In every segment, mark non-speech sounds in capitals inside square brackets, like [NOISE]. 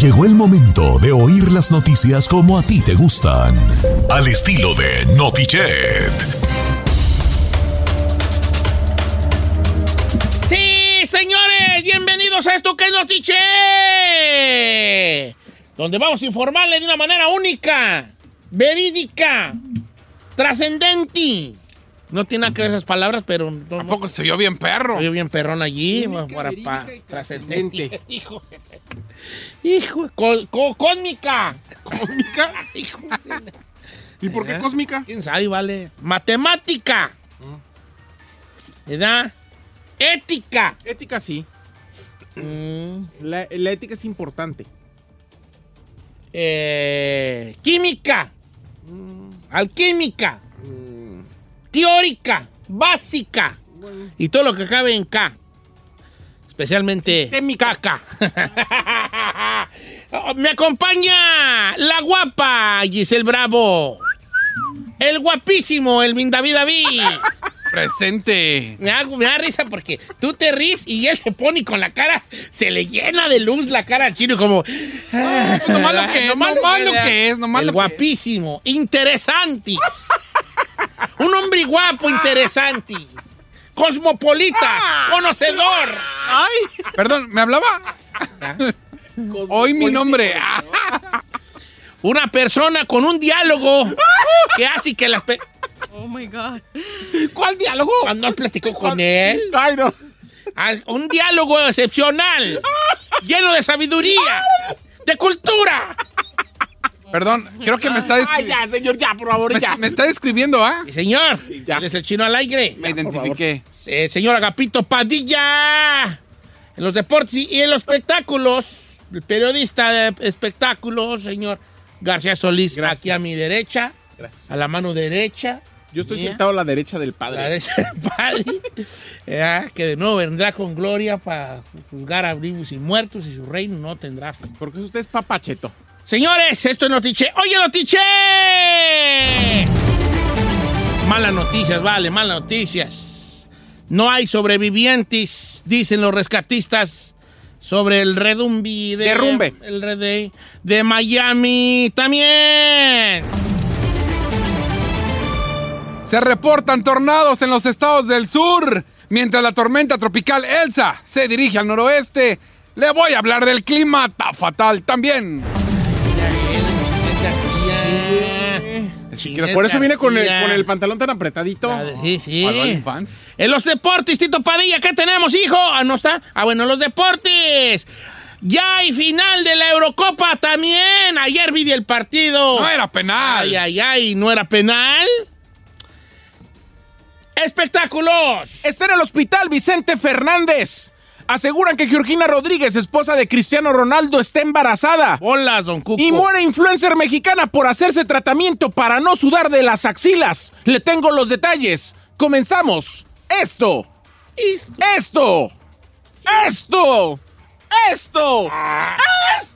Llegó el momento de oír las noticias como a ti te gustan. Al estilo de Notichet. Sí, señores, bienvenidos a esto que es Notiche. Donde vamos a informarle de una manera única, verídica, trascendente. No tiene nada que ver esas palabras, pero... No, Tampoco se vio bien perro. Se vio bien perrón allí, para, para, trascendente. [LAUGHS] Hijo, hijo, col- co- cósmica. ¿Cósmica? [LAUGHS] Hijo, [LAUGHS] ¿Y por qué ¿Eh? cósmica? quién sabe, vale. Matemática. ¿Verdad? Ética. Ética sí. Mm, La, la ética es importante. eh, química. Alquímica. Teórica. Básica. Y todo lo que cabe en K. Especialmente caca. [LAUGHS] Me acompaña la guapa Giselle Bravo. El guapísimo, el David David. Presente. Me da, me da risa porque tú te ríes y él se pone y con la cara, se le llena de luz la cara al chino como... ah, pues nomás lo que es, Nomás nomás lo que es, nomás El lo que guapísimo, interesante. Un hombre guapo, interesante. Cosmopolita, conocedor. Perdón, ¿me hablaba? Hoy mi nombre. Ah, Una persona con un diálogo que hace que las... pe- Oh my God. ¿Cuál diálogo? Cuando has platicado con él. Ay, no. Un diálogo excepcional, lleno de sabiduría, de cultura. Perdón, creo que me está Ay, describiendo. ya, señor, ya, por favor, ya. Me, me está describiendo, ¿ah? Sí, señor, ya. es el chino al aire. Me identifiqué. Eh, señor Agapito Padilla. En los deportes y en los espectáculos, el periodista de espectáculos, señor García Solís, Gracias. aquí a mi derecha, Gracias. a la mano derecha. Yo estoy Mía. sentado a la derecha del a la padre. derecha del [LAUGHS] padre, eh, que de nuevo vendrá con gloria para juzgar a vivos y muertos y su reino no tendrá fin. Porque usted es papacheto. Señores, esto es Notiche. ¡Oye, Notiche! Malas noticias, vale, malas noticias. No hay sobrevivientes, dicen los rescatistas, sobre el redumbi de... Derrumbe. El rede de Miami también. Se reportan tornados en los estados del sur. Mientras la tormenta tropical Elsa se dirige al noroeste, le voy a hablar del clima. Fatal también. Chingues Por eso viene con el, con el pantalón tan apretadito. Sí, sí. Fans. En los deportes, Tito Padilla, ¿qué tenemos, hijo? Ah, no está. Ah, bueno, los deportes. Ya hay final de la Eurocopa también. Ayer vi el partido. No era penal. Ay, ay, ay, ¿no era penal? Espectáculos. Está en el hospital Vicente Fernández. Aseguran que Georgina Rodríguez, esposa de Cristiano Ronaldo, está embarazada. Hola, don Cuco. Y muere influencer mexicana por hacerse tratamiento para no sudar de las axilas. Le tengo los detalles. Comenzamos. Esto. Esto. Esto. Esto. Esto.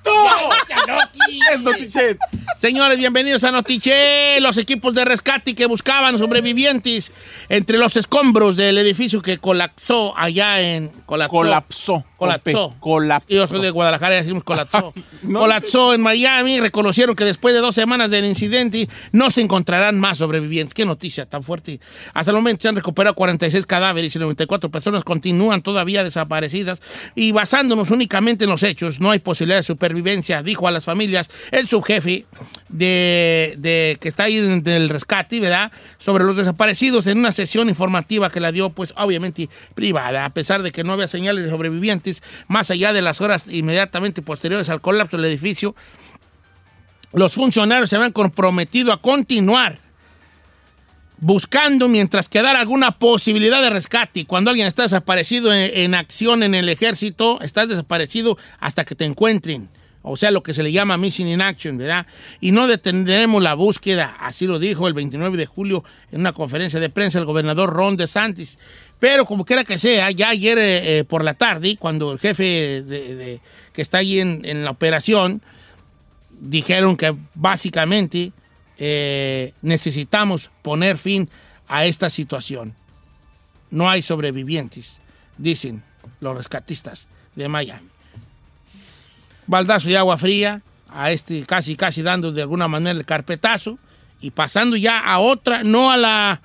Es Notichet. Señores, bienvenidos a Notiche, los equipos de rescate que buscaban sobrevivientes entre los escombros del edificio que colapsó allá en... Colapsó. Colapsó. Colapsó. Colapsó. Yo soy de Guadalajara y decimos colapsó. [LAUGHS] No. colapsó en Miami. Reconocieron que después de dos semanas del incidente no se encontrarán más sobrevivientes. Qué noticia tan fuerte. Hasta el momento se han recuperado 46 cadáveres y 94 personas continúan todavía desaparecidas. Y basándonos únicamente en los hechos, no hay posibilidad de supervivencia, dijo a las familias el subjefe de, que está ahí del rescate, ¿verdad? Sobre los desaparecidos en una sesión informativa que la dio, pues, obviamente privada, a pesar de que no había señales de sobrevivientes, más allá de las horas inmediatamente posteriores al colapso del edificio, los funcionarios se habían comprometido a continuar buscando mientras quedara alguna posibilidad de rescate. Cuando alguien está desaparecido en acción en el ejército, estás desaparecido hasta que te encuentren. O sea, lo que se le llama missing in action, ¿verdad? Y no detendremos la búsqueda, así lo dijo el 29 de julio en una conferencia de prensa el gobernador Ron DeSantis. Pero como quiera que sea, ya ayer eh, eh, por la tarde, cuando el jefe de- que está ahí en, en la operación, dijeron que básicamente eh, necesitamos poner fin a esta situación. No hay sobrevivientes, dicen los rescatistas de Miami. Baldazo de agua fría, a este casi, casi dando de alguna manera el carpetazo y pasando ya a otra, no a la,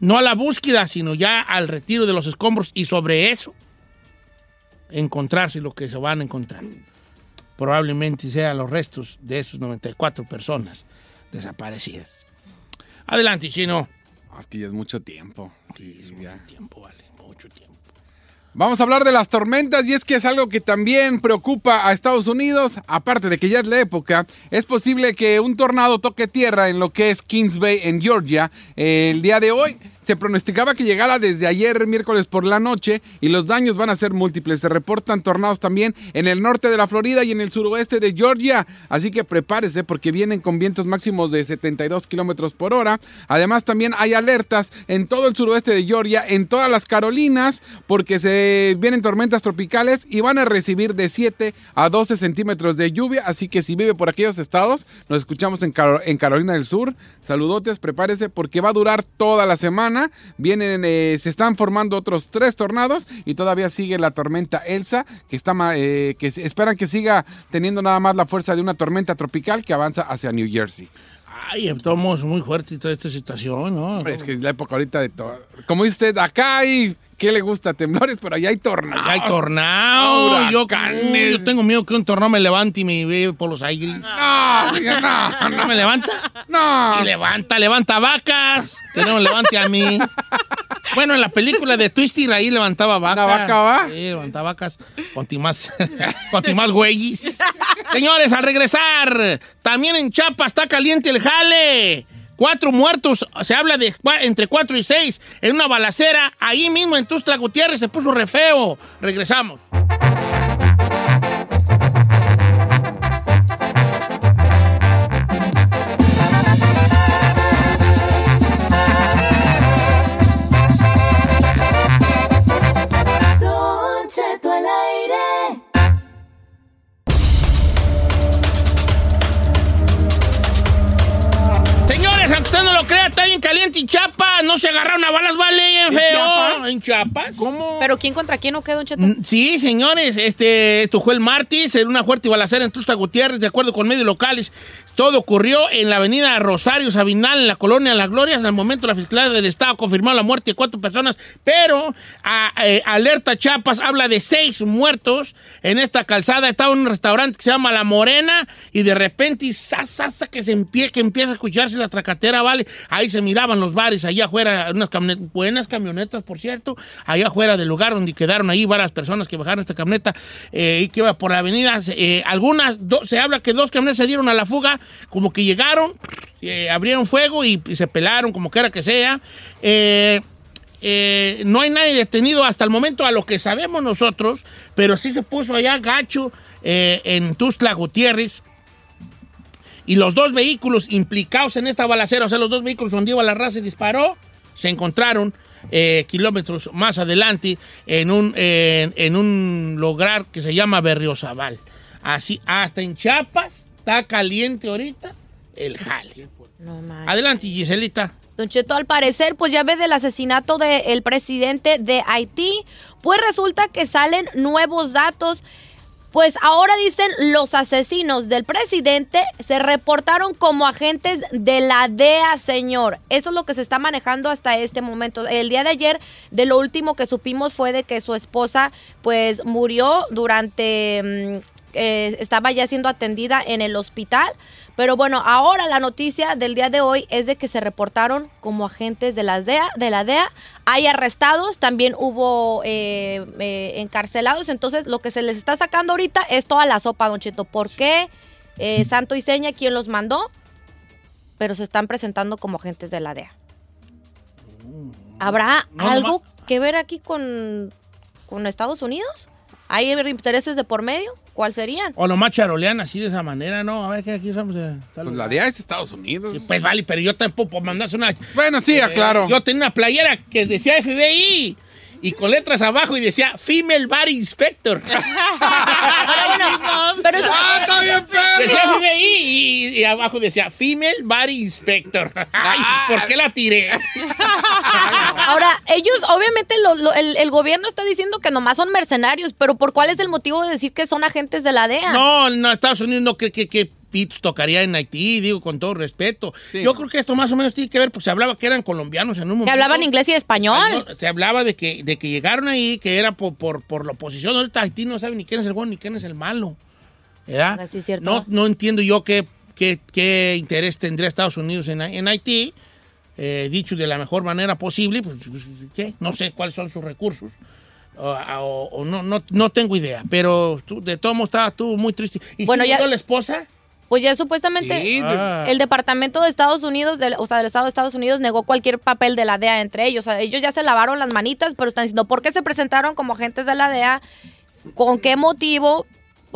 no a la búsqueda, sino ya al retiro de los escombros y sobre eso encontrarse lo que se van a encontrar probablemente sean los restos de esas 94 personas desaparecidas. Adelante, chino. Es que ya es mucho tiempo. Sí, ya. Tiempo, vale, mucho tiempo. Vamos a hablar de las tormentas y es que es algo que también preocupa a Estados Unidos, aparte de que ya es la época, es posible que un tornado toque tierra en lo que es Kings Bay en Georgia eh, el día de hoy. Se pronosticaba que llegara desde ayer miércoles por la noche y los daños van a ser múltiples. Se reportan tornados también en el norte de la Florida y en el suroeste de Georgia. Así que prepárese porque vienen con vientos máximos de 72 kilómetros por hora. Además, también hay alertas en todo el suroeste de Georgia, en todas las Carolinas, porque se vienen tormentas tropicales y van a recibir de 7 a 12 centímetros de lluvia. Así que si vive por aquellos estados, nos escuchamos en, en Carolina del Sur. Saludotes, prepárese porque va a durar toda la semana. Vienen, eh, se están formando otros tres tornados y todavía sigue la tormenta Elsa, que está eh, que esperan que siga teniendo nada más la fuerza de una tormenta tropical que avanza hacia New Jersey. Ay, estamos muy fuertes toda esta situación, ¿no? Es que es la época ahorita de todo. Como dice usted, acá hay, ¿qué le gusta? Temblores, pero allá hay tornados. Ya hay tornado. Yo, yo tengo miedo que un tornado me levante y me lleve por los aires. No, señor, no, ¿No me levanta? No. Sí, levanta, levanta vacas. Que no levante a mí. Bueno, en la película de Twister ahí levantaba vacas. ¿Una vaca va? Sí, levantaba vacas. Contimás, [LAUGHS] contimás güeyes. Señores, al regresar, también en Chiapas está caliente el jale. Cuatro muertos, se habla de entre cuatro y seis en una balacera. Ahí mismo en Tustla Gutiérrez se puso re feo. Regresamos. Está bien caliente y Chiapas. No se agarraron a balas, vale, ¿En feo. Chiapas? En Chiapas. ¿Cómo? ¿Pero quién contra quién o qué, Don Cheto? Mm, Sí, señores, este, esto fue el martes en una fuerte balacera en Tusta Gutiérrez, de acuerdo con medios locales. Todo ocurrió en la avenida Rosario Sabinal, en la colonia Las Glorias. En el momento, la Fiscalía del Estado confirmó la muerte de cuatro personas, pero a- eh, Alerta Chiapas habla de seis muertos en esta calzada. Estaba en un restaurante que se llama La Morena y de repente, sa, sa, sa, que, se empie- que empieza a escucharse la tracatera, ¿vale? Ahí se miraban los bares, allá afuera, unas camionetas, buenas camionetas, por cierto, allá afuera del lugar donde quedaron ahí varias personas que bajaron esta camioneta eh, y que iba por la avenida. Eh, algunas, se habla que dos camionetas se dieron a la fuga, como que llegaron, eh, abrieron fuego y, y se pelaron, como quiera que sea. Eh, no hay nadie detenido hasta el momento a lo que sabemos nosotros, pero sí se puso allá gacho en Tustla Gutiérrez. Y los dos vehículos implicados en esta balacera, o sea, los dos vehículos donde iba la raza y disparó, se encontraron eh, kilómetros más adelante en un, eh, en un lugar que se llama Berriozabal. Así, hasta en Chiapas está caliente ahorita el jale. No. Adelante, Giselita. Don Cheto, al parecer, pues ya ve del asesinato del presidente de Haití, pues resulta que salen nuevos datos. Pues ahora dicen los asesinos del presidente se reportaron como agentes de la DEA, señor. Eso es lo que se está manejando hasta este momento. El día de ayer, de lo último que supimos fue de que su esposa, pues murió durante, mm, eh, estaba ya siendo atendida en el hospital. Pero bueno, ahora la noticia del día de hoy es de que se reportaron como agentes de la DEA. De la DEA. Hay arrestados, también hubo eh, eh, encarcelados. Entonces, lo que se les está sacando ahorita es toda la sopa, Don Cheto. ¿Por qué? Eh, Santo y Seña, ¿quién los mandó? Pero se están presentando como agentes de la DEA. ¿Habrá No, algo que ver aquí con, con Estados Unidos? ¿Hay intereses de por medio? ¿Cuál serían? O nomás charolean así de esa manera, ¿no? A ver, que aquí usamos. eh, Pues la DEA es Estados Unidos. Pues vale, pero yo tampoco puedo mandarse una. Bueno, sí, Eh, aclaro. Yo tenía una playera que decía FBI y con letras abajo y decía Female Bar Inspector. [LAUGHS] Ahora, bueno, pero eso- ¡Ah, está bien, decía perro! FBI y, y abajo decía Female Bar Inspector. Ay, ¿por qué la tiré? [LAUGHS] Ahora, ellos, obviamente, lo- lo- el, el gobierno está diciendo que nomás son mercenarios, pero ¿por cuál es el motivo de decir que son agentes de la DEA? No, no, Estados Unidos no cree que, que Pitts tocaría en Haití, digo con todo respeto. Sí, Yo creo que esto más o menos tiene que ver, porque se hablaba que eran colombianos en un momento. Que hablaban inglés y español. Español. Se hablaba de que, de que llegaron ahí, que era por, por, por la oposición. Ahorita Haití no sabe ni quién es el bueno ni quién es el malo. ¿Verdad? Ah, sí, es cierto. No, no entiendo yo qué, qué, qué interés tendría Estados Unidos en, en Haití. Eh, dicho de la mejor manera posible, pues, pues, ¿qué? No sé cuáles son sus recursos. O, o- o no, no, no tengo idea. Pero tú, de todo modo estaba tú muy triste. ¿Y Bueno, si ya- murió la esposa? Pues ya supuestamente Sí, de- Ah. el Departamento de Estados Unidos, del- o sea, del Estado de Estados Unidos, negó cualquier papel de la DEA entre ellos. O sea, ellos ya se lavaron las manitas, pero están diciendo, ¿por qué se presentaron como agentes de la DEA? ¿Con qué motivo?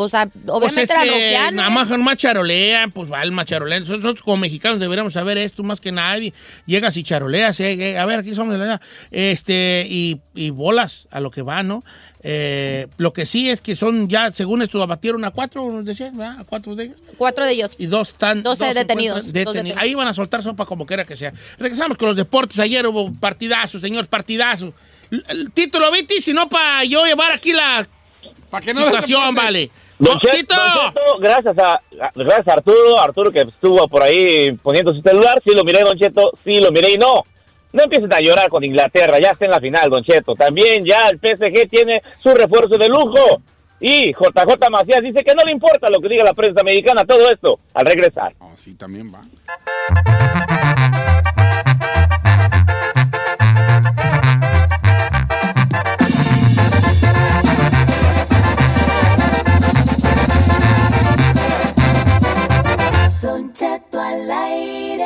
O sea, Pues obviamente es eran que nada más nomás charolean, pues va el macharolean. Nosotros como mexicanos deberíamos saber esto más que nadie. Llegas y charoleas, eh, eh, a ver, aquí somos de la edad. Este, y, y bolas a lo que va, ¿no? Eh, lo que sí es que son ya, según esto, abatieron a cuatro, nos decías, ¿verdad? A cuatro de ellos. Cuatro de ellos. Y dos están. Doce dos detenidos, encuentran dos detenidos. Ahí van a soltar sopa como quiera que sea. Regresamos con los deportes. Ayer hubo partidazo, señor, partidazo. El, el título, viste, si no para yo llevar aquí la Pa' que no situación, vale. Don No, Che- Tito. Don Cheto, gracias a, gracias a Arturo, Arturo que estuvo por ahí poniendo su celular, sí lo miré, Don Cheto, sí lo miré y no. No empiecen a llorar con Inglaterra, ya está en la final, Don Cheto. También ya el PSG tiene su refuerzo de lujo. Y JJ Macías dice que no le importa lo que diga la prensa americana, todo esto, al regresar. Oh, sí, también va. Al aire.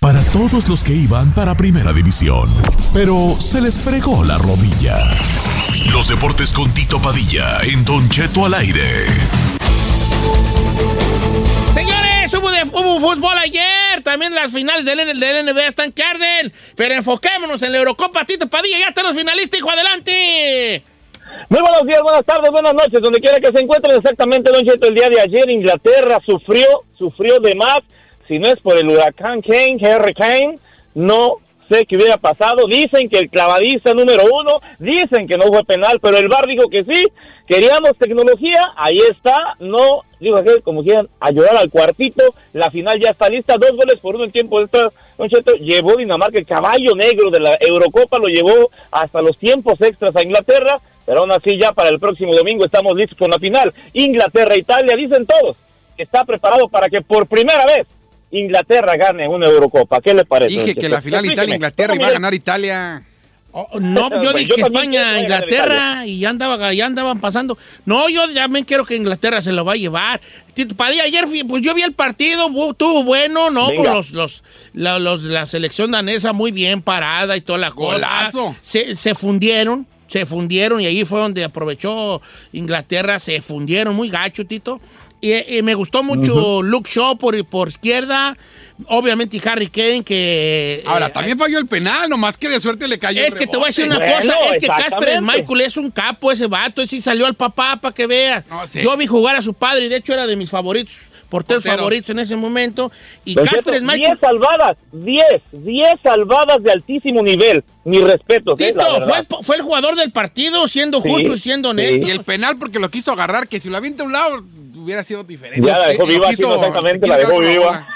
Para todos los que iban para Primera División, pero se les fregó la rodilla. Los deportes con Tito Padilla en Don Cheto al aire. Señores, hubo, de- hubo fútbol ayer. También las finales del, del NBA están que arden. Pero enfoquémonos en la Eurocopa. Tito Padilla, ya están los finalistas, hijo, adelante. Muy buenos días, buenas tardes, buenas noches, donde quiera que se encuentren. Exactamente, Don Cheto, el día de ayer Inglaterra sufrió, sufrió de más, si no es por el huracán Kane, Harry Kane, no sé qué hubiera pasado, dicen que el clavadista número uno, dicen que no fue penal, pero el bar dijo que sí, queríamos tecnología, ahí está, no, digo aquel, como quieran, a llorar al cuartito, la final ya está lista, dos goles por uno en tiempo extra, Don Cheto, llevó Dinamarca, el caballo negro de la Eurocopa, lo llevó hasta los tiempos extras a Inglaterra, pero aún así ya para el próximo domingo estamos listos con la final. Inglaterra, Italia, dicen todos, que está preparado para que por primera vez Inglaterra gane una Eurocopa. ¿Qué le parece? Dije que la final. Italia-Inglaterra ¿Cómo iba a ganar Italia. Oh, no, [LAUGHS] yo Pues dije yo España, Inglaterra, y ya, andaba, ya andaban pasando. No, yo también quiero que Inglaterra se lo va a llevar. Tito Padilla, ayer fui- pues yo vi el partido, estuvo bueno, ¿no? Pues los, los, la, los- la selección danesa muy bien parada y toda la cosa. Se, se fundieron, se fundieron y ahí fue donde aprovechó Inglaterra, se fundieron muy gacho, Tito. Y, y me gustó mucho Luke Shaw por, por izquierda. Obviamente Harry Kane, que... Ahora, eh, también falló el penal, nomás que de suerte le cayó. Es el que te voy a decir una cosa, es que Casper. Michael es un capo ese vato, ese sí salió al papá para que. No, sí. Yo vi jugar a su padre y de hecho era de mis favoritos, porteros, Porteros. favoritos en ese momento. Y Casper Michael... 10 salvadas, 10, 10 salvadas de altísimo nivel. Mi respeto, ¿eh? Tito, La fue el, fue el jugador del partido, siendo Sí, justo y siendo sí. honesto. Y el penal porque lo quiso agarrar, que si lo avienta a un lado hubiera sido diferente. Ya la dejó viva, sí, exactamente, la dejó viva.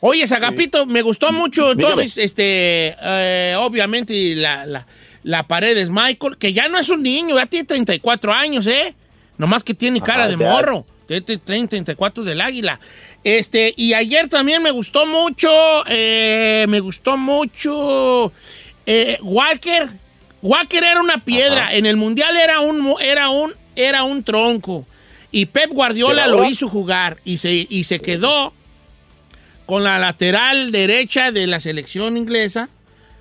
Oye, Zagapito, me gustó mucho, Dígame. entonces, este, eh, obviamente, la, la, la pared es Michael, que ya no es un niño, ya tiene 34 años, ¿eh? Nomás que tiene cara de morro. Tiene 30, 34 del águila. Este, y ayer también me gustó mucho, eh, me gustó mucho eh, Walker. Walker era una piedra, en el mundial era un, era un, era un tronco. Y Pep Guardiola lo hizo jugar y se, y se quedó con la lateral derecha de la selección inglesa,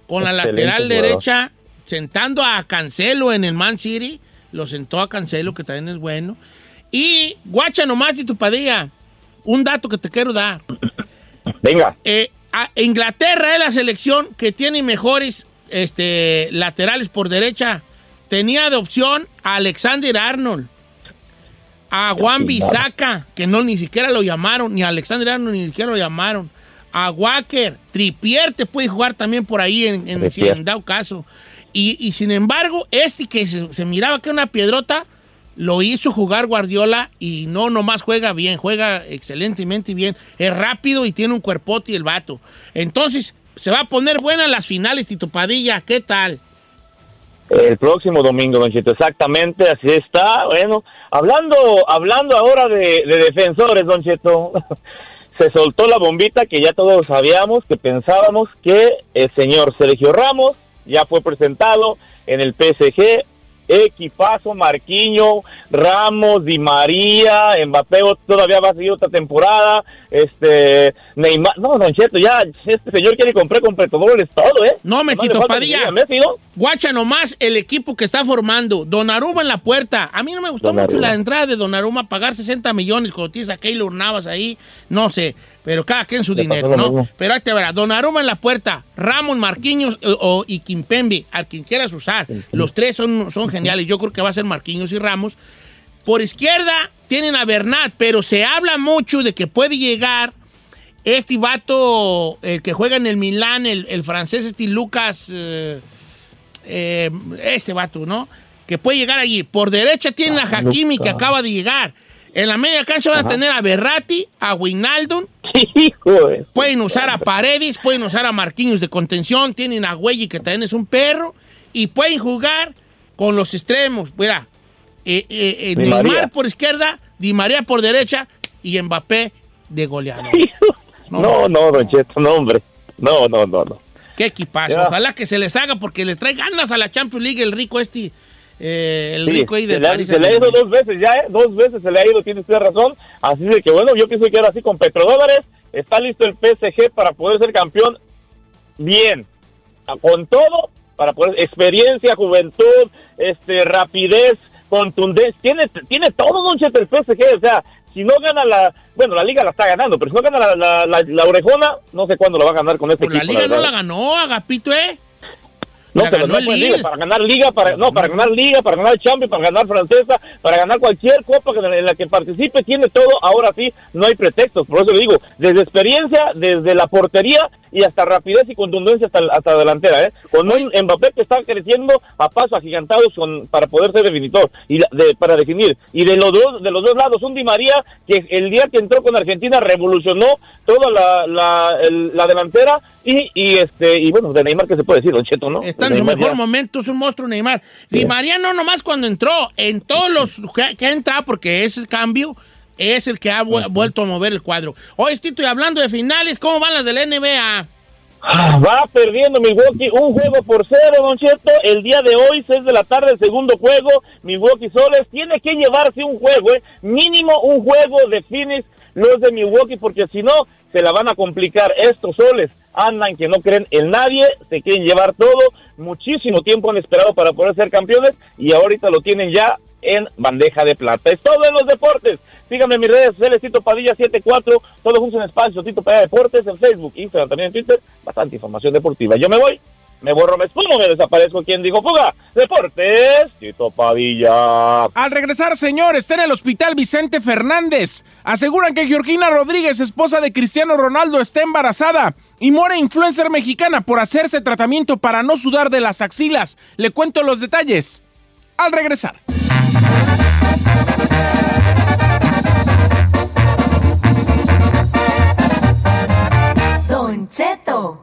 con la lateral jugador. derecha sentando a Cancelo en el Man City, lo sentó a Cancelo, que también es bueno. Y guacha nomás y tu padilla, un dato que te quiero dar. Venga. Eh, a- Inglaterra es la selección que tiene mejores este, laterales por derecha. Tenía de opción a Alexander Arnold, a Juan Bisaca, que no ni siquiera lo llamaron, ni a Alexander Arnold ni siquiera lo llamaron. A Walker, Tripier te puede jugar también por ahí en, en, en dado caso. Y, y sin embargo, este que se, se miraba que era una piedrota, lo hizo jugar Guardiola y no nomás juega bien, juega excelentemente bien. Es rápido y tiene un cuerpote el vato. Entonces, se va a poner buenas las finales, Tito Padilla. ¿Qué tal? El próximo domingo, Don exactamente, así está. Bueno, hablando, hablando ahora de, de defensores, Don Cheto, [LAUGHS] se soltó la bombita que ya todos sabíamos, que pensábamos que el señor Sergio Ramos ya fue presentado en el PSG. Equipazo, Marquiño, Ramos, Di María, Mbappé todavía va a seguir otra temporada, este, Neymar, no, Don Cheto, ya, este señor quiere comprar completadores todo, ¿eh? No, me Nomás le Tito falta que Padilla. Messi, ¿no? Guacha nomás el equipo que está formando. Donnarumma en la puerta. A mí no me gustó mucho la entrada de Donnarumma. Pagar 60 millones cuando tienes a Keylor Navas ahí. No sé. Pero cada quien su Le dinero, ¿no? mismo. Pero ahí te verás. Donnarumma en la puerta. Ramos, Marquinhos eh, o- y Kimpembe. Al quien quieras usar. Los tres son, son geniales. Yo creo que va a ser Marquinhos y Ramos. Por izquierda tienen a Bernat, pero se habla mucho de que puede llegar este vato, el que juega en el Milán, el, el francés este Lucas, eh, eh, ese vato, ¿no? Que puede llegar allí. Por derecha tienen a Hakimi, que acaba de llegar. En la media cancha van a tener a Berratti, a [LAUGHS] de- pueden usar a Paredes, pueden usar a Marquinhos de contención, tienen a Güey, que también es un perro, y pueden jugar con los extremos. Mira, eh, eh, eh, Neymar María. por izquierda, Di María por derecha y Mbappé de goleador. [LAUGHS] No, no, Don Cheto, no, hombre. No, no, no, no. Qué equipazo. Ya. Ojalá que se les haga porque les trae ganas a la Champions League el rico este, eh, el Sí, rico ahí de se le, ha, París se le ha ido dos veces ya, ¿eh? Dos veces se le ha ido, tiene usted razón. Así de que, bueno, yo pienso que ahora sí con petrodólares está listo el PSG para poder ser campeón bien. Con todo, para poder, experiencia, juventud, este, rapidez, contundencia. Tiene, tiene todo, Don Cheto, el PSG. O sea, si no gana la, bueno, la liga la está ganando, pero si no gana la, la, la- la orejona, no sé cuándo lo va a ganar con este Pues la equipo. liga no la ganó, Agapito, ¿eh? No, pero no fue liga, para ganar liga, para, no, para ganar liga, para ganar Champions, para ganar francesa, para ganar cualquier copa en la que participe, tiene todo, ahora sí, no hay pretextos, por eso le digo, desde experiencia, desde la portería y hasta rapidez y contundencia hasta, hasta delantera, ¿eh? Con un Mbappé que está creciendo a pasos agigantados con, para poder ser definitor y de- para definir. Y de los dos, de los dos lados, un Di María que el día que entró con Argentina revolucionó toda la, la, el- la delantera y, y este, y bueno, de Neymar que se puede decir, Don Cheto, ¿no? Está en su mejor ya- momento, es un monstruo Neymar. Di María no nomás cuando entró, en todos los que, que ha entrado, porque ese cambio es el que ha vu- vuelto a mover el cuadro. Hoy estoy hablando de finales, ¿cómo van las del NBA? Ah, Va perdiendo Milwaukee un juego por cero, Don Cheto. El día de hoy, 6 de la tarde, el segundo juego. Milwaukee Soles tiene que llevarse un juego, ¿eh? mínimo un juego de Phoenix, los de Milwaukee, porque si no, se la van a complicar. Estos Soles andan que no creen en nadie, se quieren llevar todo. Muchísimo tiempo han esperado para poder ser campeones y ahorita lo tienen ya en bandeja de plata. Es todo en los deportes. Síganme en mis redes sociales, Tito Padilla 74, todo juntos en espacio, Tito Padilla Deportes, en Facebook, Instagram, también en Twitter, bastante información deportiva. Yo me voy, me borro, me espumo, me desaparezco. ¿Quién dijo fuga? Deportes, Tito Padilla. Al regresar, señor, está en el hospital Vicente Fernández. Aseguran que Georgina Rodríguez, esposa de Cristiano Ronaldo, está embarazada. Y muere influencer mexicana por hacerse tratamiento para no sudar de las axilas. Le cuento los detalles. Al regresar. Don Cheto.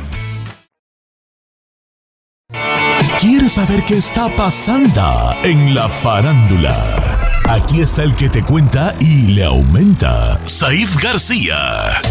¿Quieres saber qué está pasando en la farándula? Aquí está el que te cuenta y le aumenta, Saif García.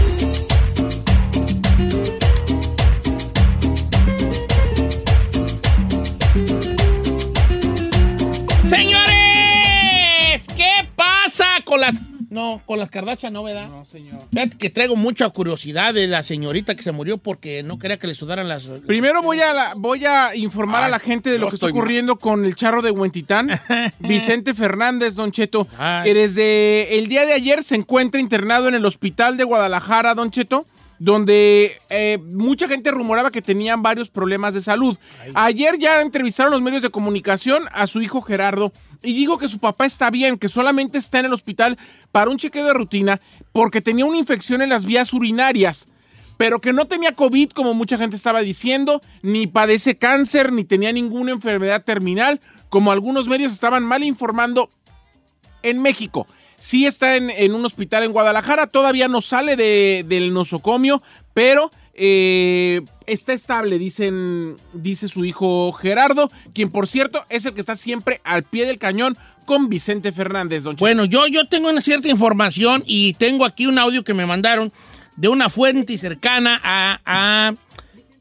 Señores, ¿qué pasa con las... No, con las Kardashian no, ¿verdad? No, señor. Fíjate que traigo mucha curiosidad de la señorita que se murió porque no quería que le sudaran las... Primero voy a, la- voy a informar a la gente de lo que está ocurriendo con el charro de Huentitán, [LAUGHS] Vicente Fernández, Don Cheto, Ay. que desde el día de ayer se encuentra internado en el hospital de Guadalajara, Don Cheto, donde eh, mucha gente rumoraba que tenían varios problemas de salud. Ayer ya entrevistaron los medios de comunicación a su hijo Gerardo y dijo que su papá está bien, que solamente está en el hospital para un chequeo de rutina porque tenía una infección en las vías urinarias pero que no tenía COVID, como mucha gente estaba diciendo, ni padece cáncer, ni tenía ninguna enfermedad terminal, como algunos medios estaban mal informando en México. Sí está en, en un hospital en Guadalajara, todavía no sale de- del nosocomio, pero eh, está estable, dicen, dice su hijo Gerardo, quien por cierto es el que está siempre al pie del cañón con Vicente Fernández, don. Bueno, yo, yo tengo una cierta información y tengo aquí un audio que me mandaron de una fuente cercana a, a,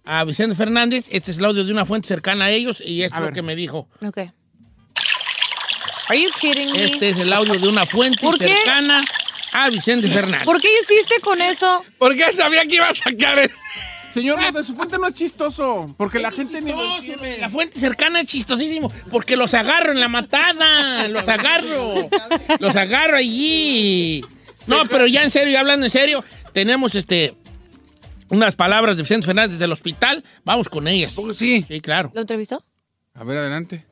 a Vicente Fernández. Este es el audio de una fuente cercana a ellos y es A lo ver. que me dijo. Ok. Are you kidding me? Este es el audio de una fuente ¿Por qué? cercana a Vicente Fernández. ¿Por qué hiciste con eso? ¿Por qué sabía que iba a sacar eso? Señor, lo de su fuente no es chistoso, porque la gente ni lo entiende. la fuente cercana es chistosísimo porque los agarro en la matada, los agarro, los agarro allí. No, pero ya en serio, ya hablando en serio, tenemos este unas palabras de Vicente Fernández del hospital, vamos con ellas. Sí. Sí, claro. ¿Lo entrevistó? A ver, adelante.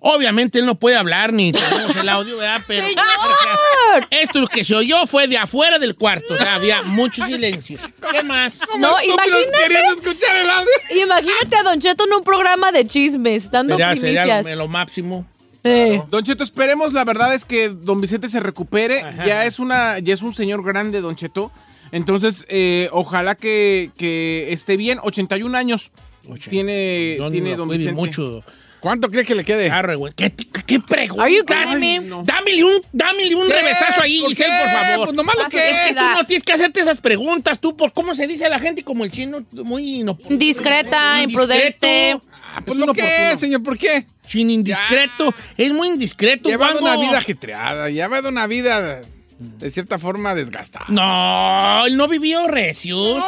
Obviamente él no puede hablar ni tenemos el audio, ¿verdad? Pero ¡Señor! [LAUGHS] esto que se oyó fue de afuera del cuarto, o sea, había mucho silencio. ¿Qué más? No, imagínate, queriendo escuchar el audio. imagínate a Don Cheto en un programa de chismes, dando Sería, sería primicias. lo, lo máximo. Eh, Don Cheto, esperemos, la verdad es que Don Vicente se recupere. Ajá. Ya es una, ya es un señor grande, Don Cheto. Entonces, eh, ojalá que, que esté bien. 81 años tiene, tiene Don Vicente. mucho ¿Cuánto cree que le quede? Arre, güey. ¿Qué, qué, qué pregunta? Are you kidding me? Dámele un, dámele un revesazo ahí, ¿Por Giselle, por favor. Pues nomás lo que Es que tú no tienes que hacerte esas preguntas, tú, por cómo se dice a la gente como el chino, muy Indiscreta, indiscreto, imprudente. Ah, pues lo que es, señor, ¿por qué? Chin indiscreto. Es muy indiscreto, Lleva Juanjo. una vida ajetreada, lleva una vida de cierta forma desgastada. No, él no vivió recios.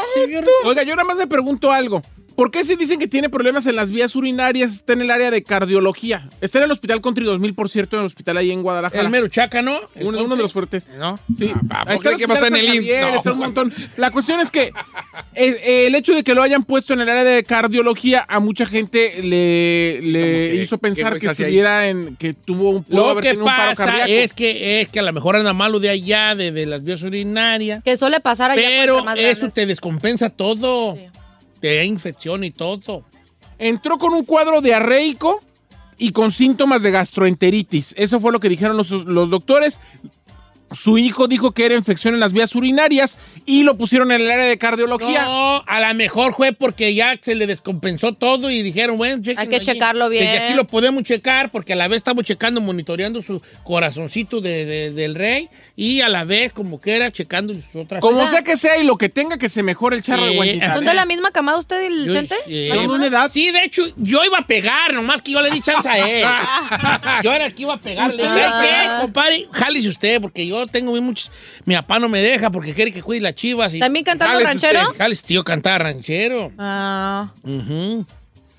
Oiga, yo nada más le pregunto algo. ¿Por qué si dicen que tiene problemas en las vías urinarias? Está en el área de cardiología. Está en el hospital Country 2000, por cierto, en el hospital ahí en Guadalajara. El mero chaca, ¿no? El uno, uno de los fuertes. ¿No? Sí. Ah, Ahí ¿por qué el que estar en el Javier? No. está un montón. La cuestión es que eh, eh, el hecho de que lo hayan puesto en el área de cardiología a mucha gente le, le que- hizo pensar ¿qué que ahí? estuviera en que tuvo un Lo haber que tenido un paro pasa cardíaco. es que, es que a lo mejor anda malo de allá, de, de las vías urinarias. Que suele pasar allá Pero más eso grandes. te descompensa todo. Te infección y todo. Entró con un cuadro diarreico y con síntomas de gastroenteritis. Eso fue lo que dijeron los, los doctores. Su hijo dijo que era infección en las vías urinarias y lo pusieron en el área de cardiología. No, a lo mejor fue porque ya se le descompensó todo y dijeron, bueno, Hay que allí. checarlo bien. Desde aquí lo podemos checar porque a la vez estamos checando, monitoreando su corazoncito de- de- del rey y a la vez, como que era, checando sus otras Como cosas. sea que sea y lo que tenga que se mejore el charro Sí. de guantita. ¿Son de la misma camada usted y el Yo- Chente? sí. Son de una edad. Sí, de hecho, yo iba a pegar, nomás que yo le di chance a él. [LAUGHS] yo era el que iba a pegar. Le dije, ¿sabe qué, compadre? Jálese usted, porque yo tengo bien muchos... Mi papá no me deja porque quiere que cuide las chivas. Y... ¿También cantando ranchero? usted. Tío, cantar ranchero. Ah. Ujú.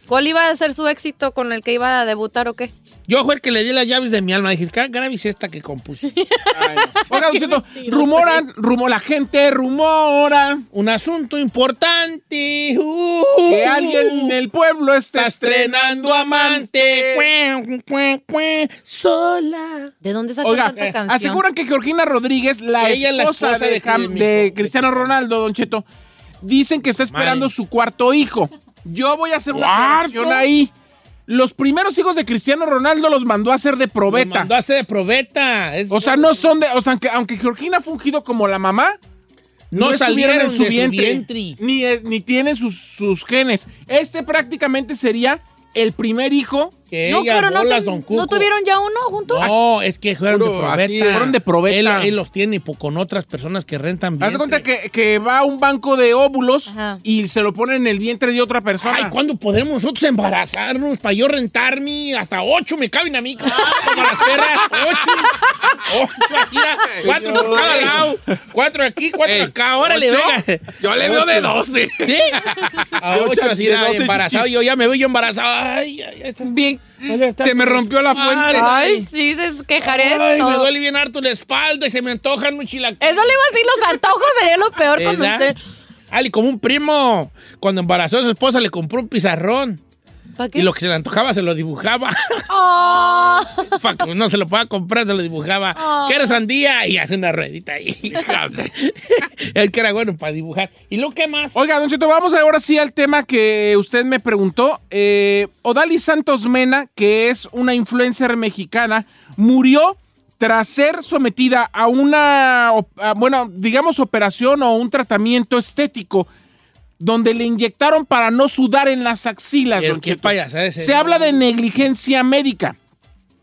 ¿Cuál iba a ser su éxito con el que iba a debutar o qué? Yo fue el que le di las llaves de mi alma. Dije, ¿qué grave es esta que compuse? [LAUGHS] Oiga, Don Cheto, rumoran, rumo, la gente rumora Un asunto importante. Uh, que alguien en el pueblo está está estrenando amante. Cuen, cuen, cuen, sola. ¿De dónde sacó Oiga, tanta canción? aseguran que Georgina Rodríguez, la Ella es la esposa, de, Cam-. Cristiano Ronaldo, Don Cheto, dicen que está esperando Madre. su cuarto hijo. Yo voy a hacer una ¿Cuarto? aclaración ahí. Los primeros hijos de Cristiano Ronaldo los mandó a hacer de probeta. mandó a hacer de probeta. Es- O sea, no son de. O sea, aunque, aunque Georgina ha fungido como la mamá, no, salieron de su vientre. Ni, es- ni tiene sus, sus genes. Este prácticamente sería el primer hijo. Que No, ella, pero no, bolas, te- don ¿no tuvieron ya uno juntos? No, es que fueron de probeta. así, fueron de probeta. Él, él los tiene con otras personas que rentan bien. Haz de cuenta que, que va a un banco de óvulos Ajá. y se lo pone en el vientre de otra persona. Ay, ¿cuándo podremos nosotros embarazarnos para yo rentar mi hasta ocho me caben a mí? [LAUGHS] Como las perras, ocho. Ocho aquí, ah, cuatro por cada lado. Cuatro aquí, cuatro Ey, acá. Órale, ¿ocho? venga. Yo le veo de 12. ¿Sí? A ocho así, doce embarazado. chichis. Yo ya me veo yo embarazado. Ay, ay, ay. Bien. Se me rompió la fuente. Ay, sí, se quejaré. Ay, me duele bien harto la espalda y se me antojan un chilaquiles. Eso le iba a decir, los antojos sería lo peor cuando usted... Ali, como un primo, cuando embarazó a su esposa, le compró un pizarrón. ¿Para qué? Y lo que se le antojaba se lo dibujaba. [LAUGHS] Oh. No se lo pueda comprar, se lo dibujaba. Oh. Quiero sandía y hace una ruedita ahí. [LAUGHS] Él [LAUGHS] que era bueno para dibujar. ¿Y lo que más? Oiga, Don Cheto, vamos ahora sí al tema que usted me preguntó. Eh, Odali Santos Mena, que es una influencer mexicana, murió tras ser sometida a una, a, bueno, digamos, operación o un tratamiento estético donde le inyectaron para no sudar en las axilas. Don Cheto. payasada es Se habla de negligencia médica.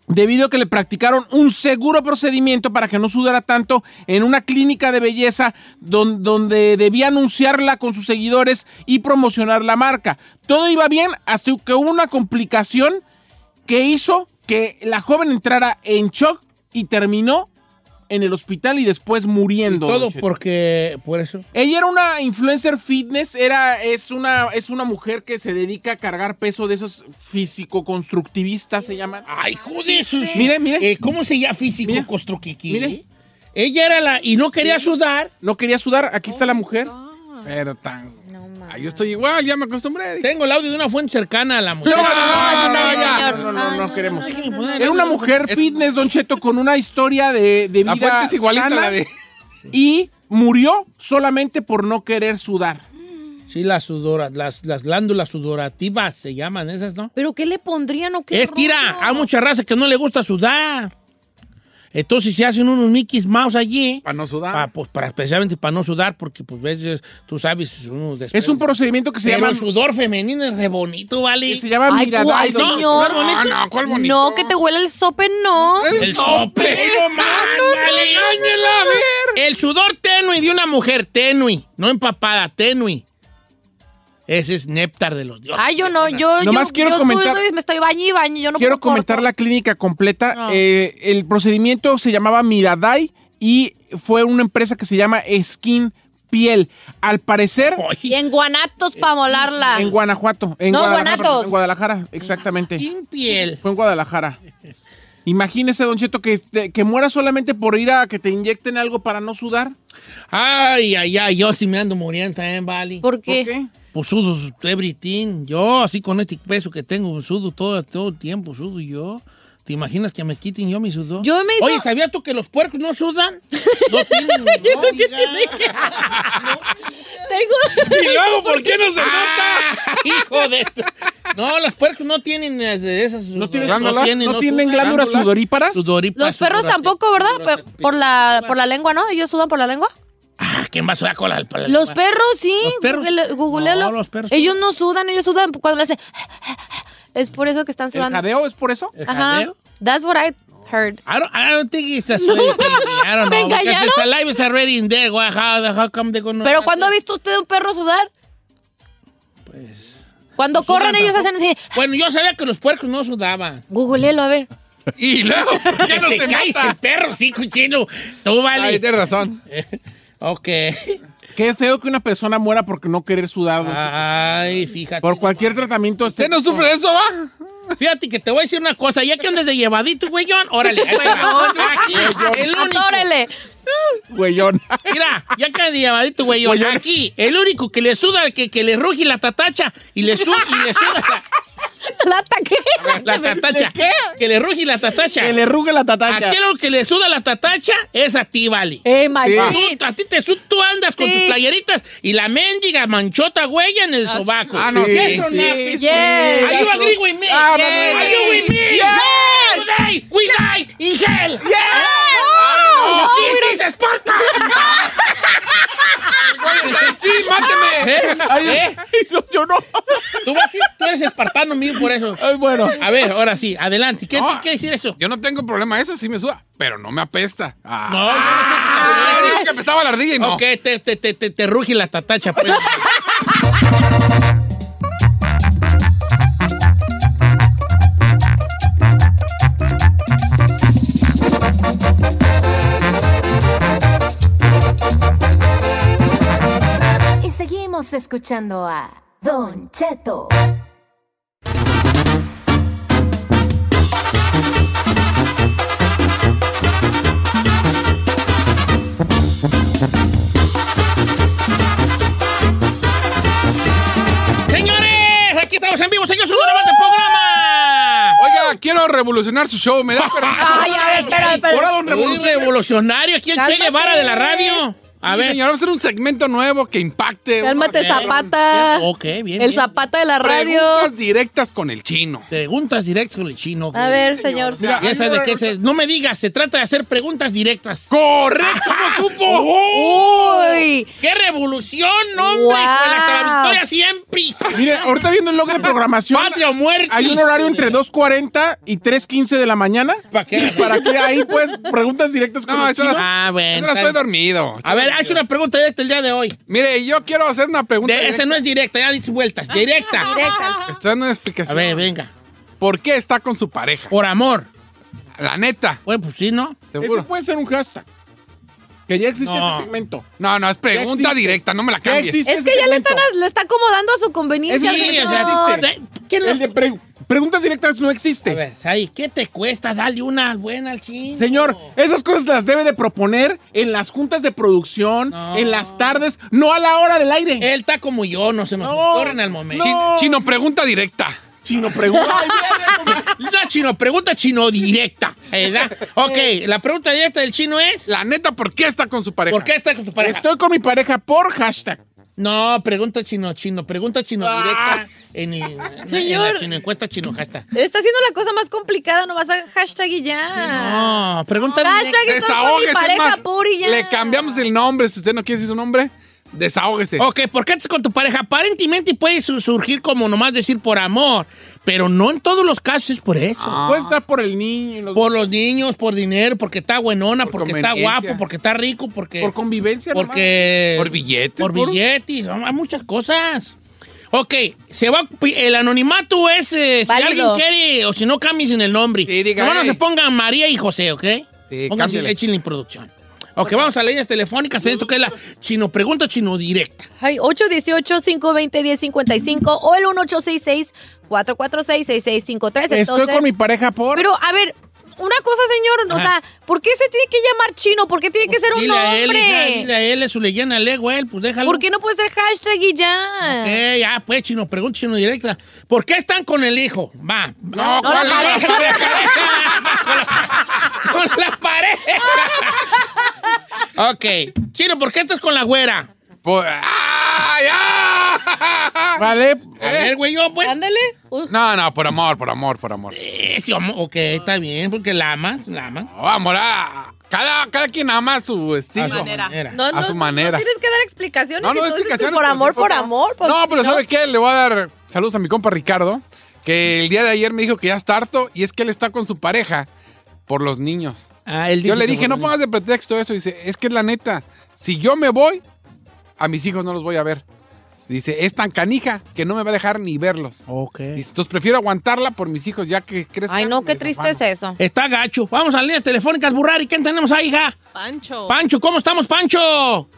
Debido a que le practicaron un seguro procedimiento para que no sudara tanto en una clínica de belleza don- donde debía anunciarla con sus seguidores y promocionar la marca. Todo iba bien hasta que hubo una complicación que hizo que la joven entrara en shock y terminó en el hospital y después muriendo. Todo porque, por eso. Ella era una influencer fitness, era, es, una, es una mujer que se dedica a cargar peso de esos físico-constructivistas, se llaman. Ay, joder, sus- Mire, mire. Eh, ¿Cómo se llama físico Mire. Ella era la. Y no quería sudar. No quería sudar, aquí está la mujer. Pero tan. Ay, yo estoy igual, ya me acostumbré. Tengo el audio de una fuente cercana a la mujer. No, no, no, ya. señor. no, no, no, queremos. Era una mujer fitness, Don Cheto, con una historia de, de vida La fuente es igualita a sana la de. y murió solamente por no querer sudar. Sí, las sudora, las, las glándulas sudorativas se llaman esas, ¿no? ¿Pero qué le pondrían o qué? Es rollo? hay mucha raza que no le gusta sudar. Entonces se hacen unos Mickey Mouse allí. Para no sudar. pa- pues para especialmente para no sudar, porque pues veces, tú sabes, uno Es un procedimiento que se Pero llama... el sudor femenino es re bonito, ¿vale? que se llama Ay. ¿cuál, ¿no? señor? ¿No es bonito? No, no, ¿cuál bonito? No, que te huele el sope, no. El sope. No, man, vale. Áñela, a ver. El sudor tenue de una mujer, tenue, no empapada, tenue. Ese es néctar de los dioses. Ay, yo no, yo, Nomás yo, quiero yo comentar- me estoy bañando y baño, yo no Quiero puedo comentar corto. la clínica completa. No. Eh, el procedimiento se llamaba Miradai y fue una empresa que se llama Skin Piel. Al parecer, Y en guanatos para molarla. en Guanajuato. En No, Guadalajara, Guanatos. En Guadalajara, exactamente. Sin piel. Fue en Guadalajara. Imagínese, Don Cheto, que, que muera solamente por ir a que te inyecten algo para no sudar. Ay, ay, ay, yo sí me ando muriendo también, vale. ¿Por qué? ¿Por qué? Pues sudo everything. Yo, así con este peso que tengo, sudo todo, todo el tiempo, sudo yo. ¿Te imaginas que me quiten yo mi sudor? Yo me hizo- Oye, ¿sabías tú que los puercos no sudan? [LAUGHS] No tienen... no, ¿Eso qué tiene que- [LAUGHS] Tengo... Y luego, ¿por qué no se Ah, [LAUGHS] hijo de... No, los puercos no tienen eh, esas... ¿No tienen, glándulas? ¿No tienen sudan. glándulas sudoríparas? Sudoríparas, Los perros tampoco, ¿verdad? Por la, por la lengua, ¿no? Ellos sudan por la lengua. Ah, ¿quién va a sudar con la... la- Los perros, sí. ¿Los perros? Google- googlealo. No, los perros Ellos no sudan, ellos sudan cuando le hacen... Es por eso que están ¿El sudando. jadeo es por eso? ¿El Ajá. jadeo? That's what I heard. I don't, I don't think it's a sweaty thing. I don't [LAUGHS] ¿Me know. Because the saliva is already in there. Why- How, how come they gonna- Pero ¿cuándo ha visto usted un perro sudar? Pues... Cuando sudan corren ellos hacen así. Bueno, yo sabía que los puercos no sudaban. Googleelo, a ver. Y luego, [LAUGHS] ¿por qué no te se caes el perro, sí, cochino. Tú, Ay, vale. tienes razón. [LAUGHS] ok. [LAUGHS] Qué feo que una persona muera por no querer sudar. Ay, fíjate. Por cualquier tratamiento. ¿Usted no sufre de eso, va? Fíjate que te voy a decir una cosa. Ya que andas de llevadito, güeyón, órale. ahí te va. Aquí, el único. Atórele. Güeyón. Mira, ya que de llevadito, güeyón. Güeyón. Aquí, el único que le suda, que, que le ruge la tatacha y le, su, y le suda ¿La ataqué? la, tatacha. [LAUGHS] qué? Que le ruge la tatacha. Que le ruge la tatacha. Aquí lo que le suda la tatacha es a ti, vale. Eh, machín. Tú- a ti te su- tú andas con Sí. tus playeritas y la mendiga manchota huella en el sobaco. Ah, no, Yes sí, or sí. not? Yes. Are you agree with me? Ah, Yes. Are you with me? Yes. Today we die in hell. No, Oh, this is Sparta. [LAUGHS] [LAUGHS] ¡Sí, máteme! ¿Eh? Ay, ¿Eh? no, yo no. Tú, vas tú eres espartano mío por eso. Ay, bueno. A ver, ahora sí, adelante. ¿Qué, No. quiere decir eso? Yo no tengo problema, eso sí me suda, pero no me apesta. Ah. No, yo no sé si te Ah, apesta. que apestaba la ardilla y no. Ok, te, te, te, te, te ruge la tatacha, pues. [LAUGHS] escuchando a Don Cheto. Señores, aquí estamos en vivo, señor, su nuevo programa. Oiga, quiero revolucionar su show, ¿me da permiso? Ay, a ver, espera, espera. Ahora, don Uy, Revolución. revolucionario, aquí el Che. Guevara de la radio. A Sí, ver. señor, vamos a hacer un segmento nuevo que impacte. Cálmate, hacer Zapata. Ok, bien. El bien. Zapata de la radio. Preguntas directas con el chino. Preguntas directas con el chino. A ver, señor. Mira, sabes de qué se... No me digas, se trata de hacer preguntas directas. ¡Correcto! ¿Cómo [LAUGHS] supo? Uy. ¡Qué revolución, hombre! Wow. Hasta la victoria siempre. Mire, ahorita viendo el log de programación. ¡Patria o muerte! Hay un horario entre 2.40 y 3.15 de la mañana. ¿Para qué? Para que ahí, pues, preguntas directas con No, el eso chino. no- Ah, bueno. Ahora estoy dormido. A ver, haz una pregunta directa el día de hoy. Mire, yo quiero hacer una pregunta. De, esa no es directa, ya dices vueltas. Directa. [LAUGHS] Directa. Estoy dando una A explicación. ver, venga. ¿Por qué está con su pareja? Por amor. La neta. Pues, pues sí, ¿no? ¿Seguro? Eso puede ser un hashtag. Que ya existe No. ese segmento. No, no, es pregunta directa, no me la Ya cambies. existe Es que ya le, están, le está acomodando a su conveniencia. Sí. ¿qué no- El de pre- preguntas directas no A existe. ver, ahí, ¿qué te cuesta darle una buena al chino? Señor, esas cosas las debe de proponer en las juntas de producción, No. en las tardes, no a la hora del aire. Él está como yo, no se nos No, ocurren al momento. no. Chino, pregunta directa. Chino, pregunta. [LAUGHS] Una chino, pregunta chino directa, ¿verdad? Ok, la pregunta directa del chino es: La neta, ¿por qué está con su pareja? ¿Por qué está con tu pareja? Estoy con mi pareja por hashtag. No, pregunta chino, chino, pregunta chino Ah. directa en, en- en Señor. la chino encuesta chino hashtag. Está haciendo la cosa más complicada, no vas a hashtag y ya. No, pregunta Hashtag directa. estoy con mi es pareja más, puri ya. Le cambiamos el nombre, si usted no quiere decir su nombre, desahógese. Ok, ¿por qué estás con tu pareja? Aparentemente puede su- surgir como nomás decir por amor, pero no en todos los casos es por eso. Ah. Puede estar por el niño, y los- Por los niños, por dinero, porque está buenona, Por porque está guapo, porque está rico, porque... por convivencia. nomás. porque... Por billetes. Por billetes, no, hay muchas cosas. Ok, se va, el anonimato es eh, si alguien quiere, o si no cambien en el nombre. Sí, diga, Nomás no hey. se pongan María y José, ¿ok? Sí, Pónganse, échenle en producción. Ok, vamos a líneas telefónicas. Esto que es la chino pregunta chino directa. Ay, 818-520-1055 o el 1866-446-6653. Estoy Entonces- con mi pareja por. Pero, a ver, una cosa, señor. O Ajá. sea, ¿por qué se tiene que llamar chino? ¿Por qué tiene que ser un Dile a él, hija, dile a él, es su leyenda, lego él, pues déjalo. ¿Por qué no puede ser hashtag y ya? Ok, ya, pues, chino, pregunta chino directa. ¿Por qué están con el hijo? Va. No, No, la ¿cuál? pareja. con la pareja. [LAUGHS] ok. Chino, ¿por qué estás con la güera? ¡Ah, ya! Vale. A ver, güey, yo, pues. Ándale. Uh, No, no, por amor, por amor, por amor. Eh, sí, ok, está bien, porque la amas, la amas. No, amor, ah, cada, cada quien ama a su estilo. A su manera. no, no, A su manera. No tienes que dar explicaciones. No, no, explicaciones. Por amor, por amor. pues, no, pero ¿sabe qué? Le voy a dar saludos a mi compa Ricardo, que el día de ayer me dijo que ya está harto y es que él está con su pareja por los niños. Ah, él Yo le dije, no pongas de pretexto eso. Dice, es que es la neta, si yo me voy, a mis hijos no los voy a ver. Dice, es tan canija que no me va a dejar ni verlos. Ok. Dice, entonces prefiero aguantarla por mis hijos ya que crezcan. Ay, no, qué triste es afano". eso. Está gacho. Vamos a las líneas telefónicas, Burrari. ¿Quién tenemos ahí, hija? Pancho. Pancho, ¿cómo estamos, Pancho?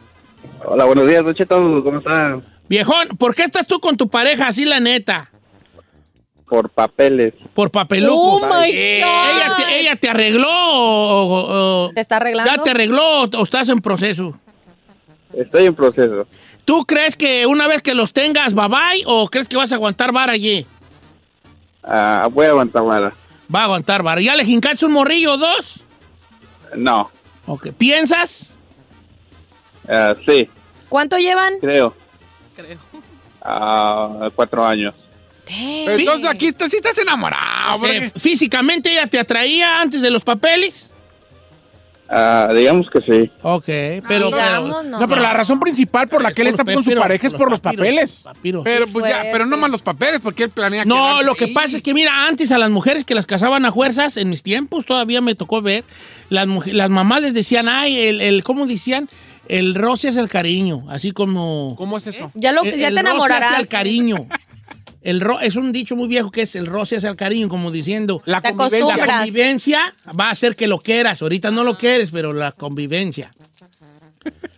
Hola, buenos días, Don ¿cómo están? Viejón, ¿por qué estás tú con tu pareja así, la neta? Por papeles. Por papeluco. Oh, my Eh, God. ¿Ella te, ella te arregló o, o- o- ¿Te está arreglando? ya te arregló o, o estás en proceso? Estoy en proceso. ¿Tú crees que una vez que los tengas, bye bye, o crees que vas a aguantar vara allí? Ah, voy a aguantar vara. Va a aguantar vara. ¿Ya le jincaste un morrillo o dos? No, Ok. ¿Piensas? ah, sí, ¿Cuánto llevan? creo. Creo. Ah, cuatro años. Entonces aquí estás, sí estás enamorado. O sea, porque- ¿Físicamente ella te atraía antes de los papeles? Ah, digamos que sí. Ok, pero... Digamos, pero- no. No, pero la razón principal por la que él está con su pareja es por los papeles. papiros. Pero pues ya, pero no más los papeles, porque él planea No, quedarse lo que ahí. pasa es que, mira, antes a las mujeres que las casaban a fuerzas, en mis tiempos todavía me tocó ver, las, las mamás les decían, ay, el, el ¿cómo decían? El roce es el cariño, así como... ¿Cómo es eso? Ya, lo, el, ya el te roce enamorarás. hace el cariño. [LAUGHS] El ro- es un dicho muy viejo que es el roce hacia el cariño, como diciendo, La Te convivencia. acostumbras. la convivencia va a hacer que lo quieras. Ahorita no lo quieres, pero la convivencia.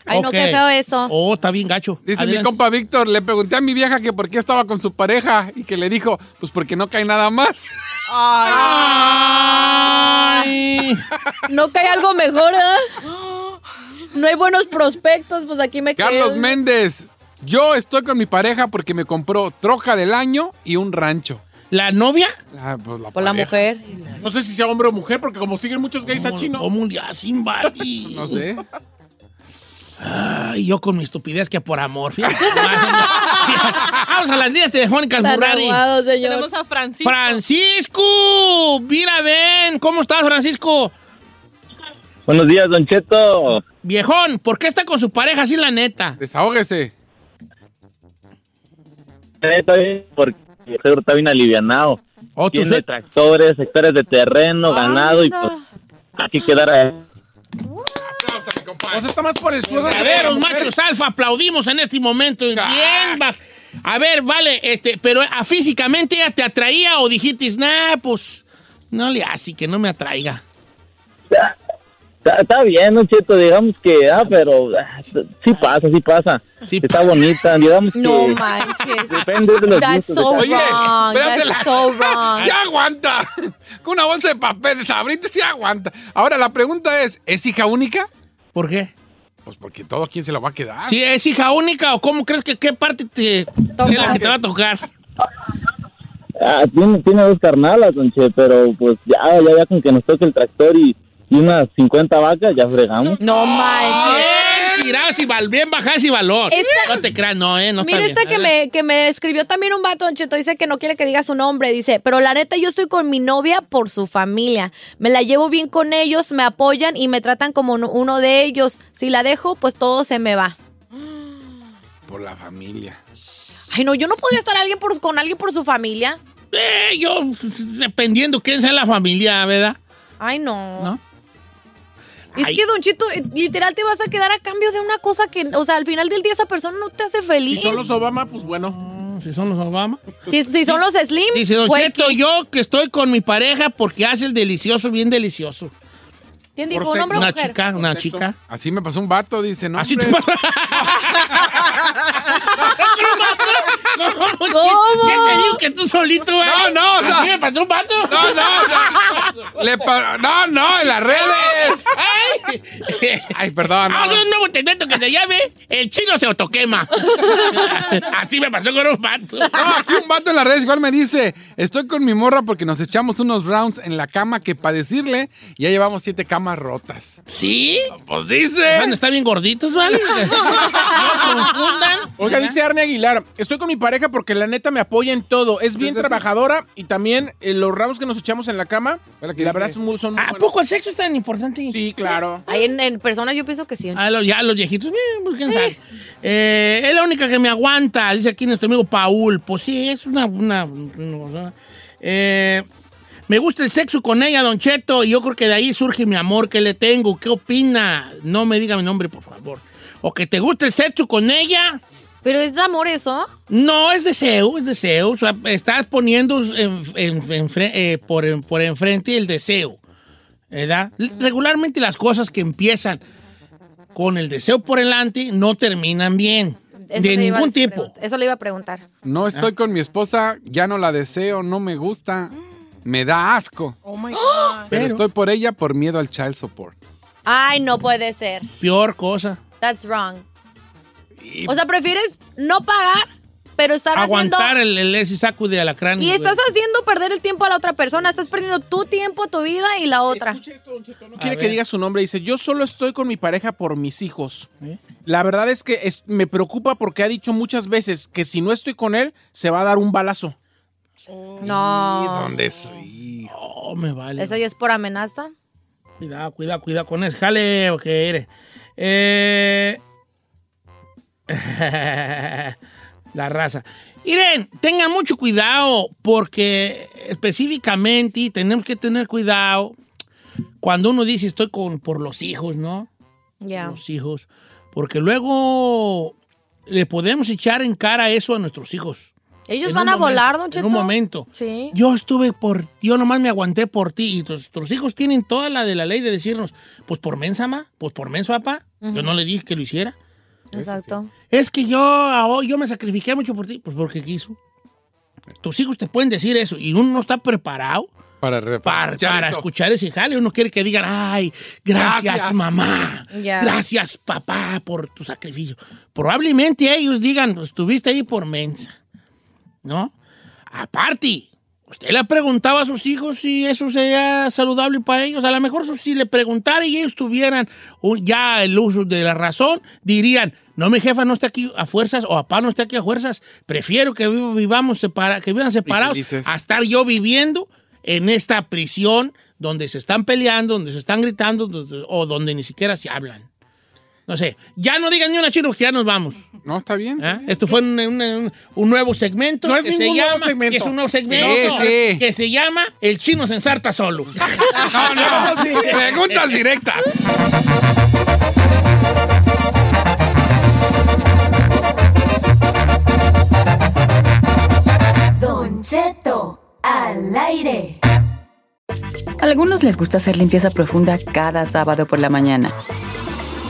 Ay, no, qué feo eso. Oh, está bien gacho. Dice mi compa Víctor, le pregunté a mi vieja que por qué estaba con su pareja y que le dijo, pues porque no cae nada más. Ay. ¿No cae algo mejor, ¿eh? No hay buenos prospectos, pues aquí me quedo. Carlos Méndez, yo estoy con mi pareja porque me compró troca del año y un rancho. ¿La novia? Ah, pues la Por la pareja. mujer. No sé si sea hombre o mujer, porque como siguen muchos gays a chino. ¿Cómo le hacen, Barbie? [LAUGHS] No sé. Ay, yo con mi estupidez que por amor. fíjate. [LAUGHS] Vamos a las líneas telefónicas, señor. Tenemos a Francisco. Francisco, mira, ven. ¿Cómo estás, Francisco? Buenos días, Don Cheto. Viejón, ¿por qué está con su pareja así, la neta? Desahógese. Está bien, porque el seguro está bien alivianado. Oh, Tiene se- tractores, hectáreas de terreno, ganado y pues aquí compa. O sea, está más por el que A ver, los machos alfa, aplaudimos en este momento. Bien, va. A ver, vale, este, pero ¿a físicamente ella te atraía o dijiste, nah, pues, no le hace que no me atraiga? Está, está bien, Don Cheto, digamos que, ah, pero ah, sí pasa, sí pasa. Sí está bonita, digamos que No manches. depende de los That's gustos. so de Oye, That's la- so wrong. [LAUGHS] ¡Ya aguanta! Con una bolsa de papel, sabrita sí aguanta. Ahora, la pregunta es, ¿es hija única? ¿Por qué? Pues porque todo quién se la va a quedar. Si es hija única o cómo crees que qué parte te, es la que te va a tocar? Ah, tiene, tiene dos carnalas, Don Che, pero pues ya, ya, ya con que nos toque el tractor y, y unas 50 vacas, ya fregamos. No manches. tiradas y val, bien bajas y valor. Esta- No te creas, no, eh, no está Mira bien. esta que me, que me escribió también un vato, Don Cheto, dice que no quiere que diga su nombre, dice, pero la neta yo estoy con mi novia por su familia, me la llevo bien con ellos, me apoyan y me tratan como uno- uno de ellos, si la dejo, pues todo se me va. Por la familia. Ay, no, yo no podría estar alguien por, con alguien por su familia. Eh, yo, dependiendo quién sea la familia, ¿verdad? Ay, no. ¿No? Es Ay. que, Don Chito, eh, literal te vas a quedar a cambio de una cosa que, o sea, al final del día esa persona no te hace Si feliz. son los Obama, pues bueno. Si son los Obama. Si, si son los Slim, Dice Don ¿qué? yo que estoy con mi pareja porque hace el delicioso bien delicioso. ¿Quién dijo? ¿Un hombre o Una mujer? chica, una sexo. chica. Así me pasó un vato, dice, no, Así te hombre. ¿Cómo? ¿Cómo? ¿Qué te digo que tú solito? No, eh? no, o sea- ¿Así me pasó un vato? No, no, o sea, le no, no, en las redes. ¡Ay! Ay, perdón. no, Vamos a no. un nuevo segmento que se llame El chino se autoquema. Así me pasó con un vato. No, aquí un vato en las redes igual me dice, estoy con mi morra porque nos echamos unos rounds en la cama que para decirle, ya llevamos siete camas rotas. ¿Sí? Pues dice. A estar bien gorditos, ¿vale? [LAUGHS] No confundan. Oiga, dice Arne Aguilar, estoy con mi pareja porque la neta me apoya en todo. Es bien trabajadora y también eh, los rounds que nos echamos en la cama, La que la dije. verdad son muy, son muy ¿A buenos. poco el sexo es tan importante? Sí, claro. Ahí en, en personas yo pienso que sí. A los, ya los viejitos, bien, pues quién sabe. Eh, es la única que me aguanta, dice aquí nuestro amigo Paul. Pues sí, es una. una- una. Eh, me gusta el sexo con ella, Don Cheto, y yo creo que de ahí surge mi amor que le tengo. ¿Qué opina? No me diga mi nombre, por favor. O que te gusta el sexo con ella. Pero es de amor eso. No, es deseo, es deseo. O sea, estás poniendo en- en- en fre- eh, por, por enfrente el deseo. ¿Verdad? Regularmente las cosas que empiezan con el deseo por delante no terminan bien. Eso de ningún tipo. Eso le iba a preguntar. No estoy con mi esposa, ya no la deseo, no me gusta, me da asco. [GASPS] Oh my [GASPS] God. Pero estoy por ella por miedo al child support. Ay, no puede ser. Peor cosa. That's wrong. O sea, prefieres no pagar, pero estar Aguantar haciendo... el, el ese saco de alacrán. Y estás haciendo perder el tiempo a la otra persona. Estás perdiendo tu tiempo, tu vida y la otra. Escuche esto, Don Cheto, No quiere que diga su nombre. Dice, yo solo estoy con mi pareja por mis hijos. ¿Eh? La verdad es que es- me preocupa porque ha dicho muchas veces que si no estoy con él, se va a dar un balazo. No. ¿Dónde soy? Oh, me vale. ¿Esa ya es por amenaza? Cuidado, cuidado, cuidado con eso. Jale, ok, eres. Eh... [LAUGHS] La raza. Miren, tengan mucho cuidado porque específicamente tenemos que tener cuidado cuando uno dice estoy con por los hijos, ¿no? Ya. Los hijos. Porque luego le podemos echar en cara eso a nuestros hijos. Ellos En van a volar, Don Cheto. En un momento. Sí. Yo estuve por, yo nomás me aguanté por ti y tus, tus hijos tienen toda la de la ley de decirnos, pues por mensa, ma, pues por menso, papá. Yo no le dije que lo hiciera. Exacto. Es que yo, yo me sacrifiqué mucho por ti, pues porque quiso. Tus hijos te pueden decir eso y uno no está preparado Para, para, escuchar para escuchar ese jale. Uno quiere que digan, ay, gracias, Gracias. mamá. Gracias, papá, por tu sacrificio. Probablemente ellos digan, estuviste ahí por mensa. ¿No? Aparte, usted le preguntaba a sus hijos si eso sería saludable para ellos. A lo mejor si le preguntara y ellos tuvieran ya el uso de la razón, dirían, no, mi jefa no está aquí a fuerzas o papá no está aquí a fuerzas. Prefiero que vi- vivamos separados, que vivan separados a estar yo viviendo en esta prisión donde se están peleando, donde se están gritando donde- o donde ni siquiera se hablan. No sé, ya no digan ni una chino, que ya nos vamos. No, está bien. ¿Ah? Esto fue un, un- un nuevo segmento No es que se nuevo llama segmento. que es un nuevo segmento Sí, sí. que se llama El chino se ensarta solo. [LAUGHS] No, no. Preguntas directas. Don Cheto, al aire. A algunos les gusta hacer limpieza profunda cada sábado por la mañana.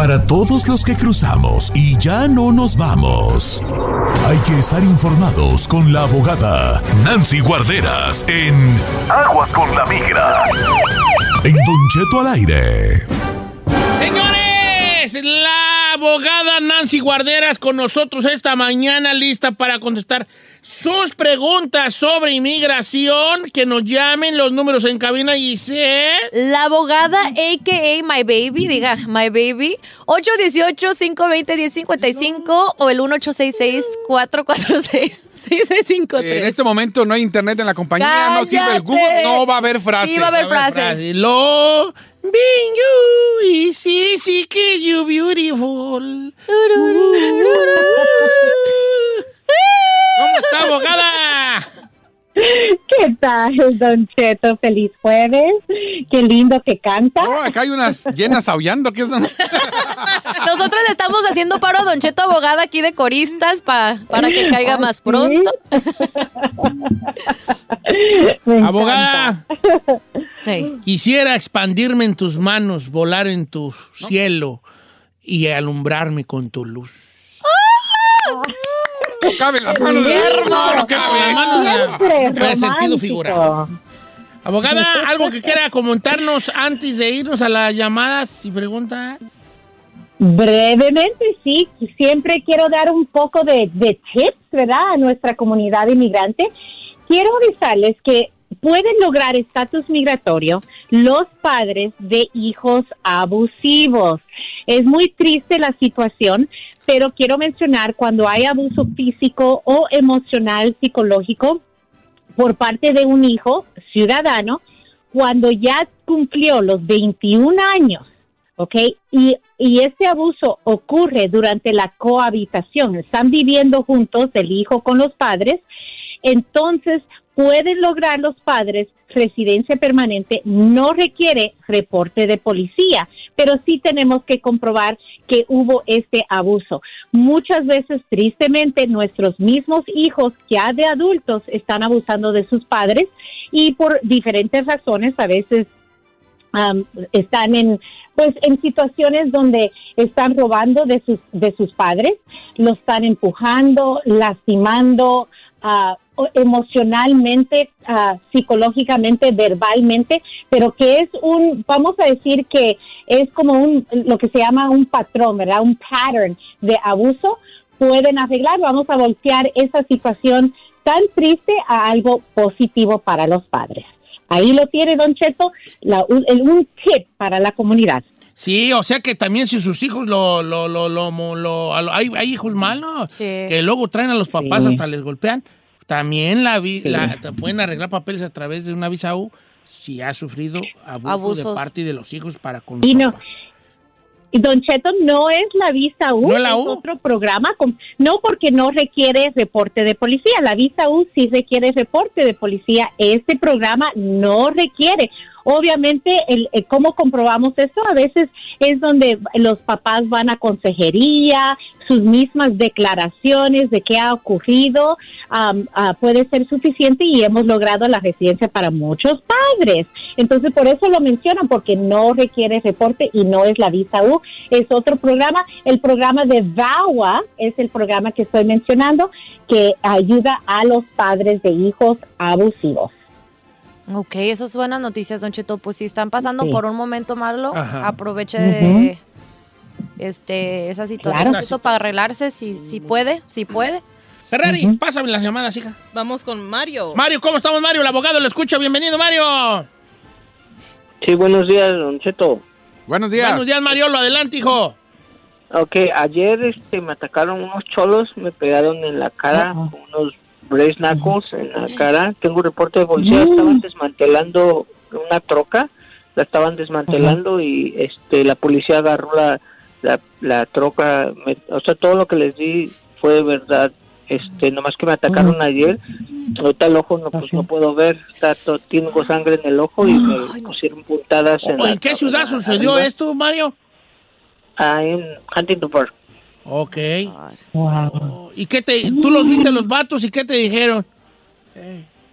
Para todos los que cruzamos y ya no nos vamos. Hay que estar informados con la abogada Nancy Guarderas en Aguas con la Migra. En Don Cheto al aire. Señores, la abogada Nancy Guarderas con nosotros esta mañana lista para contestar sus preguntas sobre inmigración. Que nos llamen los números en cabina y se... La abogada, a.k.a. My Baby, diga, My Baby, 818-520-1055 o el 1866-446-6653. En este momento no hay internet en la compañía, no sirve el Google, no va a haber frase. Sí, va a haber frase. Lo being you is easy que you beautiful. [LAUGHS] ¿Cómo está, abogada? ¿Qué tal, Don Cheto? Feliz jueves. Qué lindo que canta. Oh, acá hay unas llenas aullando. ¿Qué son? Nosotros le estamos haciendo paro a Don Cheto Abogada aquí de coristas pa- para que caiga más pronto. Abogada, Sí. quisiera expandirme en tus manos, volar en tu cielo y alumbrarme con tu luz. No caben las manos de Qué hermoso. No cabe las manos de- Siempre Pero sentido figurado. Abogada, ¿algo que quiera comentarnos antes de irnos a las llamadas y preguntas? Brevemente, sí. Siempre quiero dar un poco de, de tips, ¿verdad? A nuestra comunidad inmigrante. Quiero avisarles que pueden lograr estatus migratorio los padres de hijos abusivos. Es muy triste la situación, pero quiero mencionar cuando hay abuso físico o emocional, psicológico por parte de un hijo ciudadano, cuando ya cumplió los 21 años, ¿ok? Y, y este abuso ocurre durante la cohabitación, están viviendo juntos el hijo con los padres, entonces pueden lograr los padres residencia permanente, no requiere reporte de policía, pero sí tenemos que comprobar que hubo este abuso. Muchas veces, tristemente, nuestros mismos hijos ya de adultos están abusando de sus padres y por diferentes razones, a veces am, están en pues en situaciones donde están robando de sus de sus padres, los están empujando, lastimando o- emocionalmente, ah, psicológicamente, verbalmente, pero que es un vamos a decir que es como un lo que se llama un patrón, ¿verdad? Un pattern de abuso pueden arreglar, vamos a voltear esa situación tan triste a algo positivo para los padres. Ahí lo tiene Don Cheto, la- un, el- un tip para la comunidad. Sí, o sea que también si sus hijos lo... lo, lo, lo, lo- a lo- hay, hay hijos malos que luego traen a los papás Sí. hasta les golpean. También la, vi- la- pueden arreglar papeles a través de una visa U si ha sufrido abuso de parte de los hijos para con Y no, Don Cheto no es la visa U, ¿No es otro programa, con- no porque no requiere reporte de policía, la visa U sí requiere reporte de policía, este programa no requiere. Obviamente, el, el cómo comprobamos esto a veces es donde los papás van a consejería, sus mismas declaraciones de qué ha ocurrido ah, puede ser suficiente y hemos logrado la residencia para muchos padres. Entonces, por eso lo mencionan, porque no requiere reporte y no es la visa U, es otro programa. El programa de VAWA es el programa que estoy mencionando que ayuda a los padres de hijos abusivos. Ok, eso es buenas noticias, Don Cheto. Pues si están pasando Sí. por un momento malo, Ajá. aproveche de este, esa situación Claro. Cheto, para arreglarse, si, si puede, si puede. Ferrari, pásame las llamadas, hija. Vamos con Mario. Mario, ¿cómo estamos, Mario? El abogado lo escucha. Bienvenido, Mario. Sí, buenos días, Don Cheto. Buenos días. Buenos días, Mario. Lo adelante, hijo. Ok, ayer este, me atacaron unos cholos, me pegaron en la cara, unos brace knuckles en la cara. Tengo un reporte de policía, estaban desmantelando una troca, la estaban desmantelando y este la policía agarró la, la, la troca, me- o sea, todo lo que les di fue verdad. Este, nomás que me atacaron ayer, ahorita el ojo no, pues no puedo ver, está tengo sangre en el ojo y me pusieron puntadas en ¿O la ¿En qué ciudad sucedió arriba. esto, Mario? Ah, en Huntington Park. Ok. Wow. ¿Y qué te, tú los viste los vatos y qué te dijeron?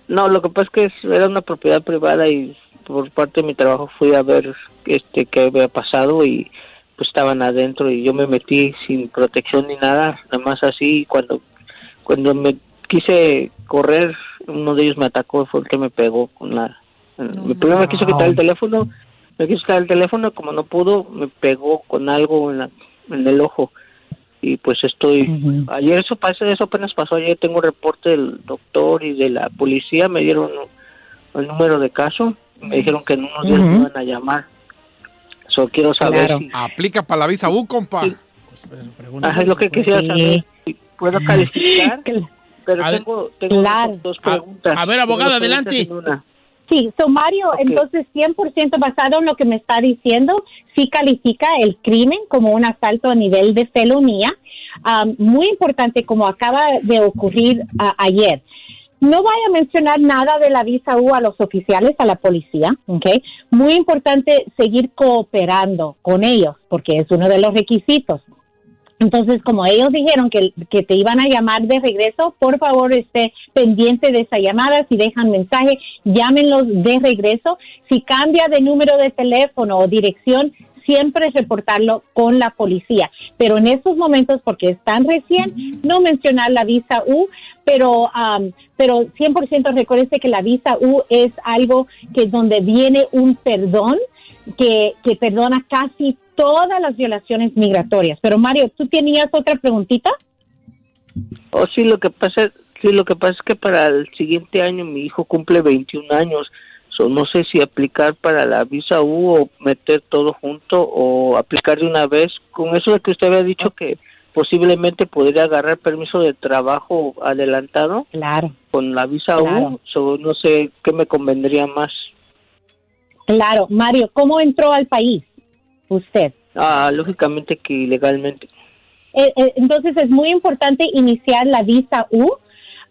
No, lo que pasa es que es- era una propiedad privada y por parte de mi trabajo fui a ver este qué había pasado y pues estaban adentro y yo me metí sin protección ni nada, nada más así. Cuando, cuando me quise correr, uno de ellos me atacó, fue el que me pegó con la... mi primo me quiso quitar el teléfono, me quiso quitar el teléfono, como no pudo, me pegó con algo en, la, en el ojo y pues estoy ayer eso pasa eso apenas pasó ayer tengo un reporte del doctor y de la policía me dieron el número de caso me dijeron que en unos días me van a llamar. So quiero saber si- Aplica para la visa U, compa. Ajá, es lo que quisiera saber si puedo calificar pero tengo, tengo dos preguntas. a ver, abogada, adelante. una. Sí, so Mario, entonces 100% basado en lo que me está diciendo, sí califica el crimen como un asalto a nivel de felonía. Am, muy importante, como acaba de ocurrir ayer. No vaya a mencionar nada de la visa U a los oficiales, a la policía, ¿ok? Muy importante seguir cooperando con ellos, porque es uno de los requisitos. Entonces, como ellos dijeron que, que te iban a llamar de regreso, por favor esté pendiente de esa llamada. Si dejan mensaje, llámenlos de regreso. Si cambia de número de teléfono o dirección, siempre reportarlo con la policía. Pero en estos momentos, porque están recién, no mencionar la visa U, pero, am, pero 100% recuérdese que la visa U es algo que es donde viene un perdón que, que perdona casi todas las violaciones migratorias. Pero Mario, ¿tú tenías otra preguntita? Oh, sí, lo que pasa, sí, lo que pasa es que para el siguiente año mi hijo cumple 21 años. So, no sé si aplicar para la visa U o meter todo junto o aplicar de una vez. Con eso de que usted había dicho que posiblemente podría agarrar permiso de trabajo adelantado. Claro. Con la visa Claro. U, so, no sé qué me convendría más. Claro, Mario, ¿cómo entró al país usted? Ah, lógicamente que ilegalmente. Eh, eh, entonces es muy importante iniciar la visa U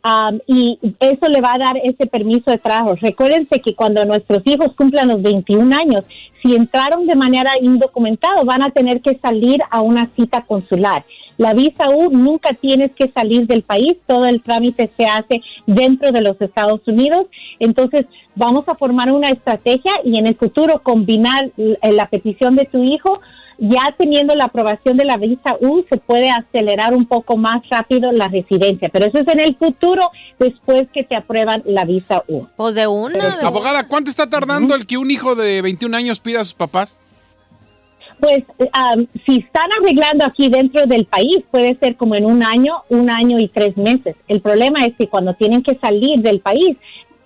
am, y eso le va a dar ese permiso de trabajo. Recuérdense que cuando nuestros hijos cumplan los 21 años, si entraron de manera indocumentada, van a tener que salir a una cita consular. La visa U nunca tienes que salir del país, todo el trámite se hace dentro de los Estados Unidos. Entonces, vamos a formar una estrategia y en el futuro combinar l- la petición de tu hijo ya teniendo la aprobación de la visa U se puede acelerar un poco más rápido la residencia, pero eso es en el futuro después que te aprueban la visa U. Pues de una, Abogada, ¿cuánto está tardando el que un hijo de 21 años pida a sus papás? Pues am, si están arreglando aquí dentro del país, puede ser como en un año, un año y tres meses. El problema es que cuando tienen que salir del país,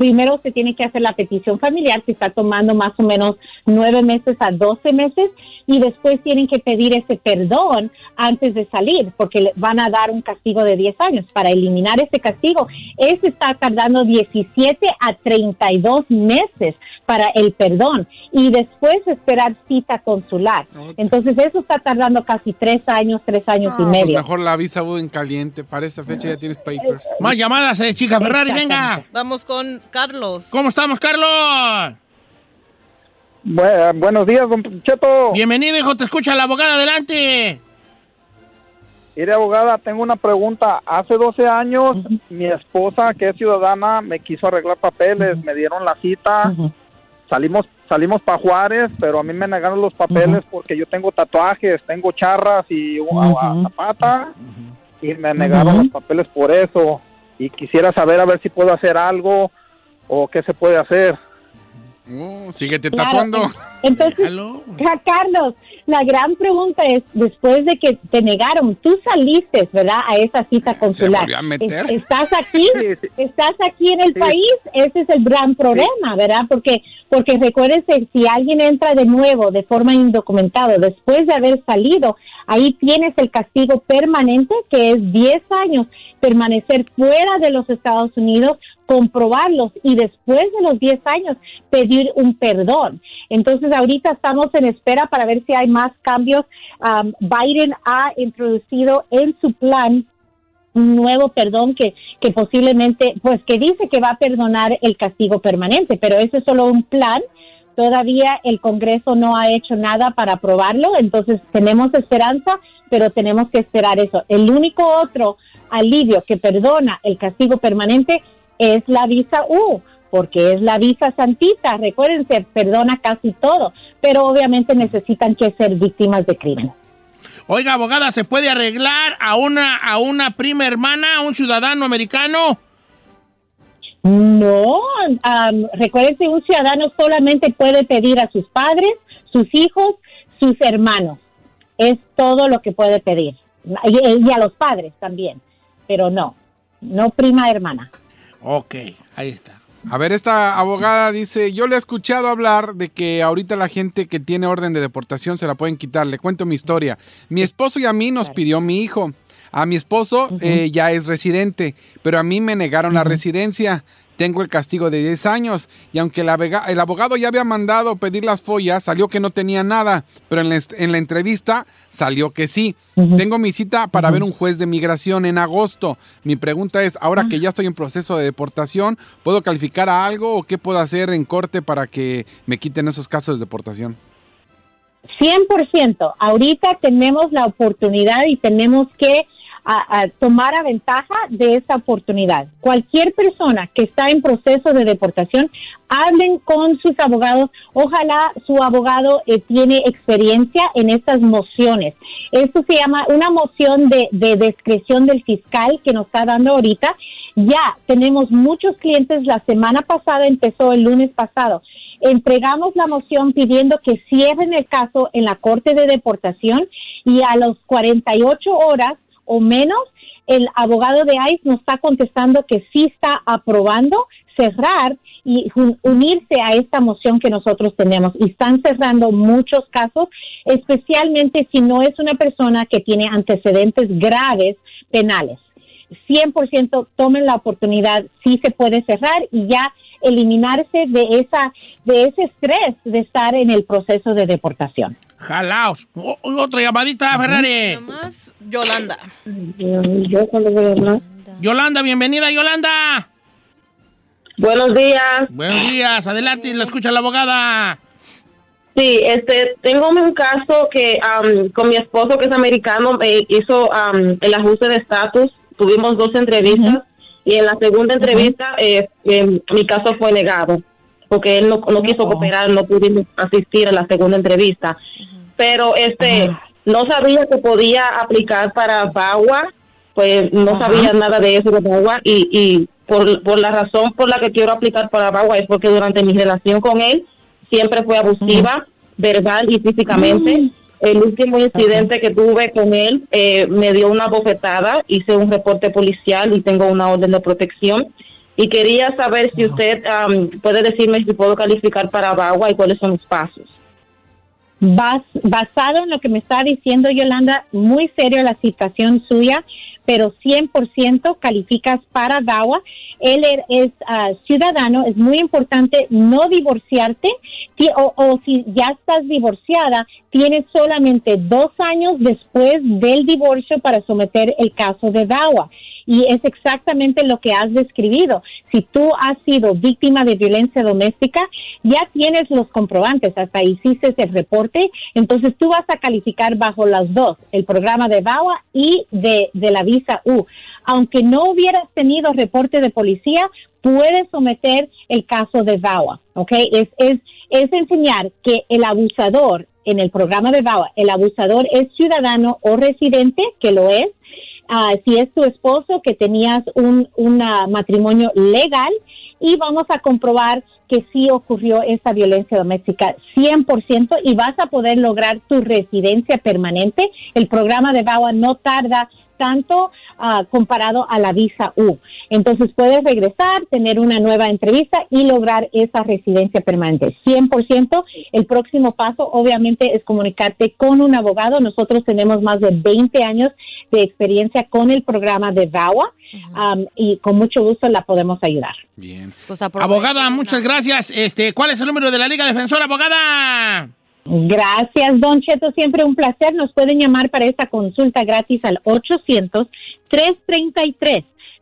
primero se tiene que hacer la petición familiar, que está tomando más o menos nueve meses a doce meses, y después tienen que pedir ese perdón antes de salir, porque le van a dar un castigo de 10 años. Para eliminar ese castigo, ese está tardando 17 a 32 meses para el perdón y después esperar cita consular. Entonces eso está tardando casi tres años, tres años y Pues medio. mejor la visa en caliente. Para esa fecha ya tienes papers. Más llamadas, eh, chica Ferrari, venga. Vamos con Carlos. ¿Cómo estamos, Carlos? buenos días, don Cheto. Bienvenido, hijo. Te escucha la abogada. Adelante. Mire, abogada, tengo una pregunta. Hace 12 años, mi esposa, que es ciudadana, me quiso arreglar papeles, me dieron la cita, salimos salimos para Juárez, pero a mí me negaron los papeles porque yo tengo tatuajes, tengo charras y una zapata, y me negaron los papeles por eso. Y quisiera saber a ver si puedo hacer algo o qué se puede hacer. Oh, síguete Claro. [LAUGHS] Entonces, Ja, Carlos, la gran pregunta es, después de que te negaron, tú saliste, ¿verdad? A esa cita consular. volvió a meter. Es- ¿Estás aquí? ¿Estás aquí en el país? Ese es el gran problema, ¿verdad? Porque porque recuérdense, si alguien entra de nuevo de forma indocumentada después de haber salido, ahí tienes el castigo permanente, que es 10 años, permanecer fuera de los Estados Unidos, comprobarlos y después de los 10 años pedir un perdón. Entonces ahorita estamos en espera para ver si hay más cambios. Um, Biden ha introducido en su plan un nuevo perdón que, que posiblemente, pues que dice que va a perdonar el castigo permanente, pero ese es solo un plan. Todavía el Congreso no ha hecho nada para aprobarlo, entonces tenemos esperanza, pero tenemos que esperar eso. El único otro alivio que perdona el castigo permanente es la visa U, porque es la visa santita. Recuerden, se perdona casi todo, pero obviamente necesitan que ser víctimas de crimen. Oiga, abogada, ¿se puede arreglar a una, a una prima hermana, a un ciudadano americano? No, que un ciudadano solamente puede pedir a sus padres, sus hijos, sus hermanos. Es todo lo que puede pedir. Y, y a los padres también, pero no, no prima hermana. Ok, ahí está. A ver, esta abogada dice, yo le he escuchado hablar de que ahorita la gente que tiene orden de deportación se la pueden quitar. Le cuento mi historia. Mi esposo y a mí nos pidió mi hijo. A mi esposo eh, ya es residente, pero a mí me negaron la residencia. Tengo el castigo de 10 años y aunque el, abogado ya había mandado pedir las follas, salió que no tenía nada, pero en la, en la entrevista salió que sí. Tengo mi cita para ver un juez de migración en agosto. Mi pregunta es, ahora que ya estoy en proceso de deportación, ¿puedo calificar a algo o qué puedo hacer en corte para que me quiten esos casos de deportación? 100%. Ahorita tenemos la oportunidad y tenemos que a- a tomar a ventaja de esta oportunidad. Cualquier persona que está en proceso de deportación, hablen con sus abogados. Ojalá su abogado eh, tiene experiencia en estas mociones. Esto se llama una moción de, de discreción del fiscal que nos está dando ahorita. Ya tenemos muchos clientes. La semana pasada empezó el lunes pasado entregamos la moción pidiendo que cierren el caso en la Corte de Deportación y a los 48 horas o menos el abogado de ICE nos está contestando que sí está aprobando cerrar y unirse a esta moción que nosotros tenemos. Y están cerrando muchos casos, especialmente si no es una persona que tiene antecedentes graves penales. 100% tomen la oportunidad, sí se puede cerrar y ya eliminarse de esa de ese estrés de estar en el proceso de deportación. Jalaos. O- otra llamadita, Ferrari. Yolanda. Yo cuando voy a hablar. Yolanda, bienvenida, Yolanda. Buenos días. Buenos días, adelante, la escucha la abogada. Sí, este, tengo un caso que am, con mi esposo que es americano me hizo am, el ajuste de estatus. Tuvimos dos entrevistas y en la segunda entrevista eh, eh, mi caso fue negado porque él no, no quiso cooperar, no pudimos asistir a la segunda entrevista. Pero este, no sabía que podía aplicar para VAWA, pues no Ajá. sabía nada de eso de VAWA y, y por, por la razón por la que quiero aplicar para VAWA es porque durante mi relación con él siempre fue abusiva, verbal y físicamente. El último incidente que tuve con él eh, me dio una bofetada, hice un reporte policial y tengo una orden de protección. Y quería saber si usted am, puede decirme si puedo calificar para VAWA y cuáles son mis pasos. Bas- basado en lo que me está diciendo Yolanda, muy serio la situación suya, pero 100% calificas para DAWA. Él er- es ah, ciudadano, es muy importante no divorciarte o si ya estás divorciada, tienes solamente dos años después del divorcio para someter el caso de DAWA. Y es exactamente lo que has describido. Si tú has sido víctima de violencia doméstica, ya tienes los comprobantes, hasta hiciste el reporte, entonces tú vas a calificar bajo las dos, el programa de VAWA y de, de la visa U. Aunque no hubieras tenido reporte de policía, puedes someter el caso de VAWA, ¿ok? Es, es, es enseñar que el abusador en el programa de VAWA, el abusador es ciudadano o residente, que lo es, Ah, si es tu esposo, que tenías un un, ah, matrimonio legal y vamos a comprobar que sí ocurrió esta violencia doméstica 100% y vas a poder lograr tu residencia permanente. El programa de VAWA no tarda tanto ah, comparado a la visa U. Entonces puedes regresar, tener una nueva entrevista y lograr esa residencia permanente. 100%. El próximo paso obviamente es comunicarte con un abogado. Nosotros tenemos más de 20 años de experiencia con el programa de VAWA um, y con mucho gusto la podemos ayudar. Bien. abogada, muchas gracias. Este, ¿Cuál es el número de la Liga Defensora, abogada? Gracias, Don Cheto. Siempre un placer. Nos pueden llamar para esta consulta gratis al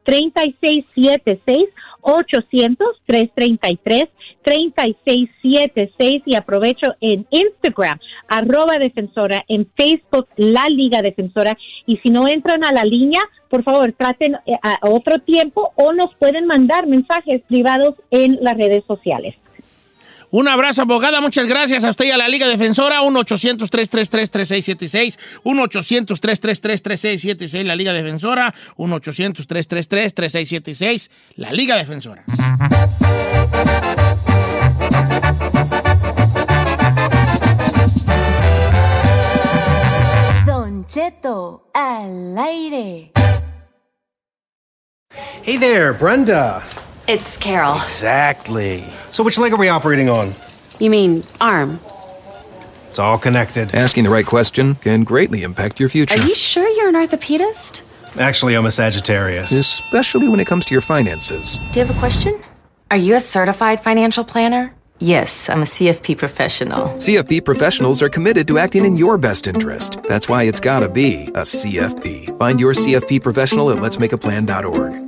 3676 800-333-3676 y aprovecho en Instagram, arroba defensora, en Facebook, la Liga Defensora. Y si no entran a la línea, por favor, traten eh, a otro tiempo o nos pueden mandar mensajes privados en las redes sociales. Un abrazo, abogada. Muchas gracias a usted y a la Liga Defensora. 1-800-333-3676. 1-800-333-3676. La Liga Defensora. 1-800-333-3676. La Liga Defensora. Don Cheto al aire. Hey there, Brenda. It's Carol. Exactly. So, which leg are we operating on? You mean arm? It's all connected. Asking the right question can greatly impact your future. Are you sure you're an orthopedist? Actually, I'm a Sagittarius. Especially when it comes to your finances. Do you have a question? Are you a certified financial planner? Yes, I'm a CFP professional. CFP professionals are committed to acting in your best interest. That's why it's gotta be a CFP. Find your CFP professional at letsmakeaplan.org.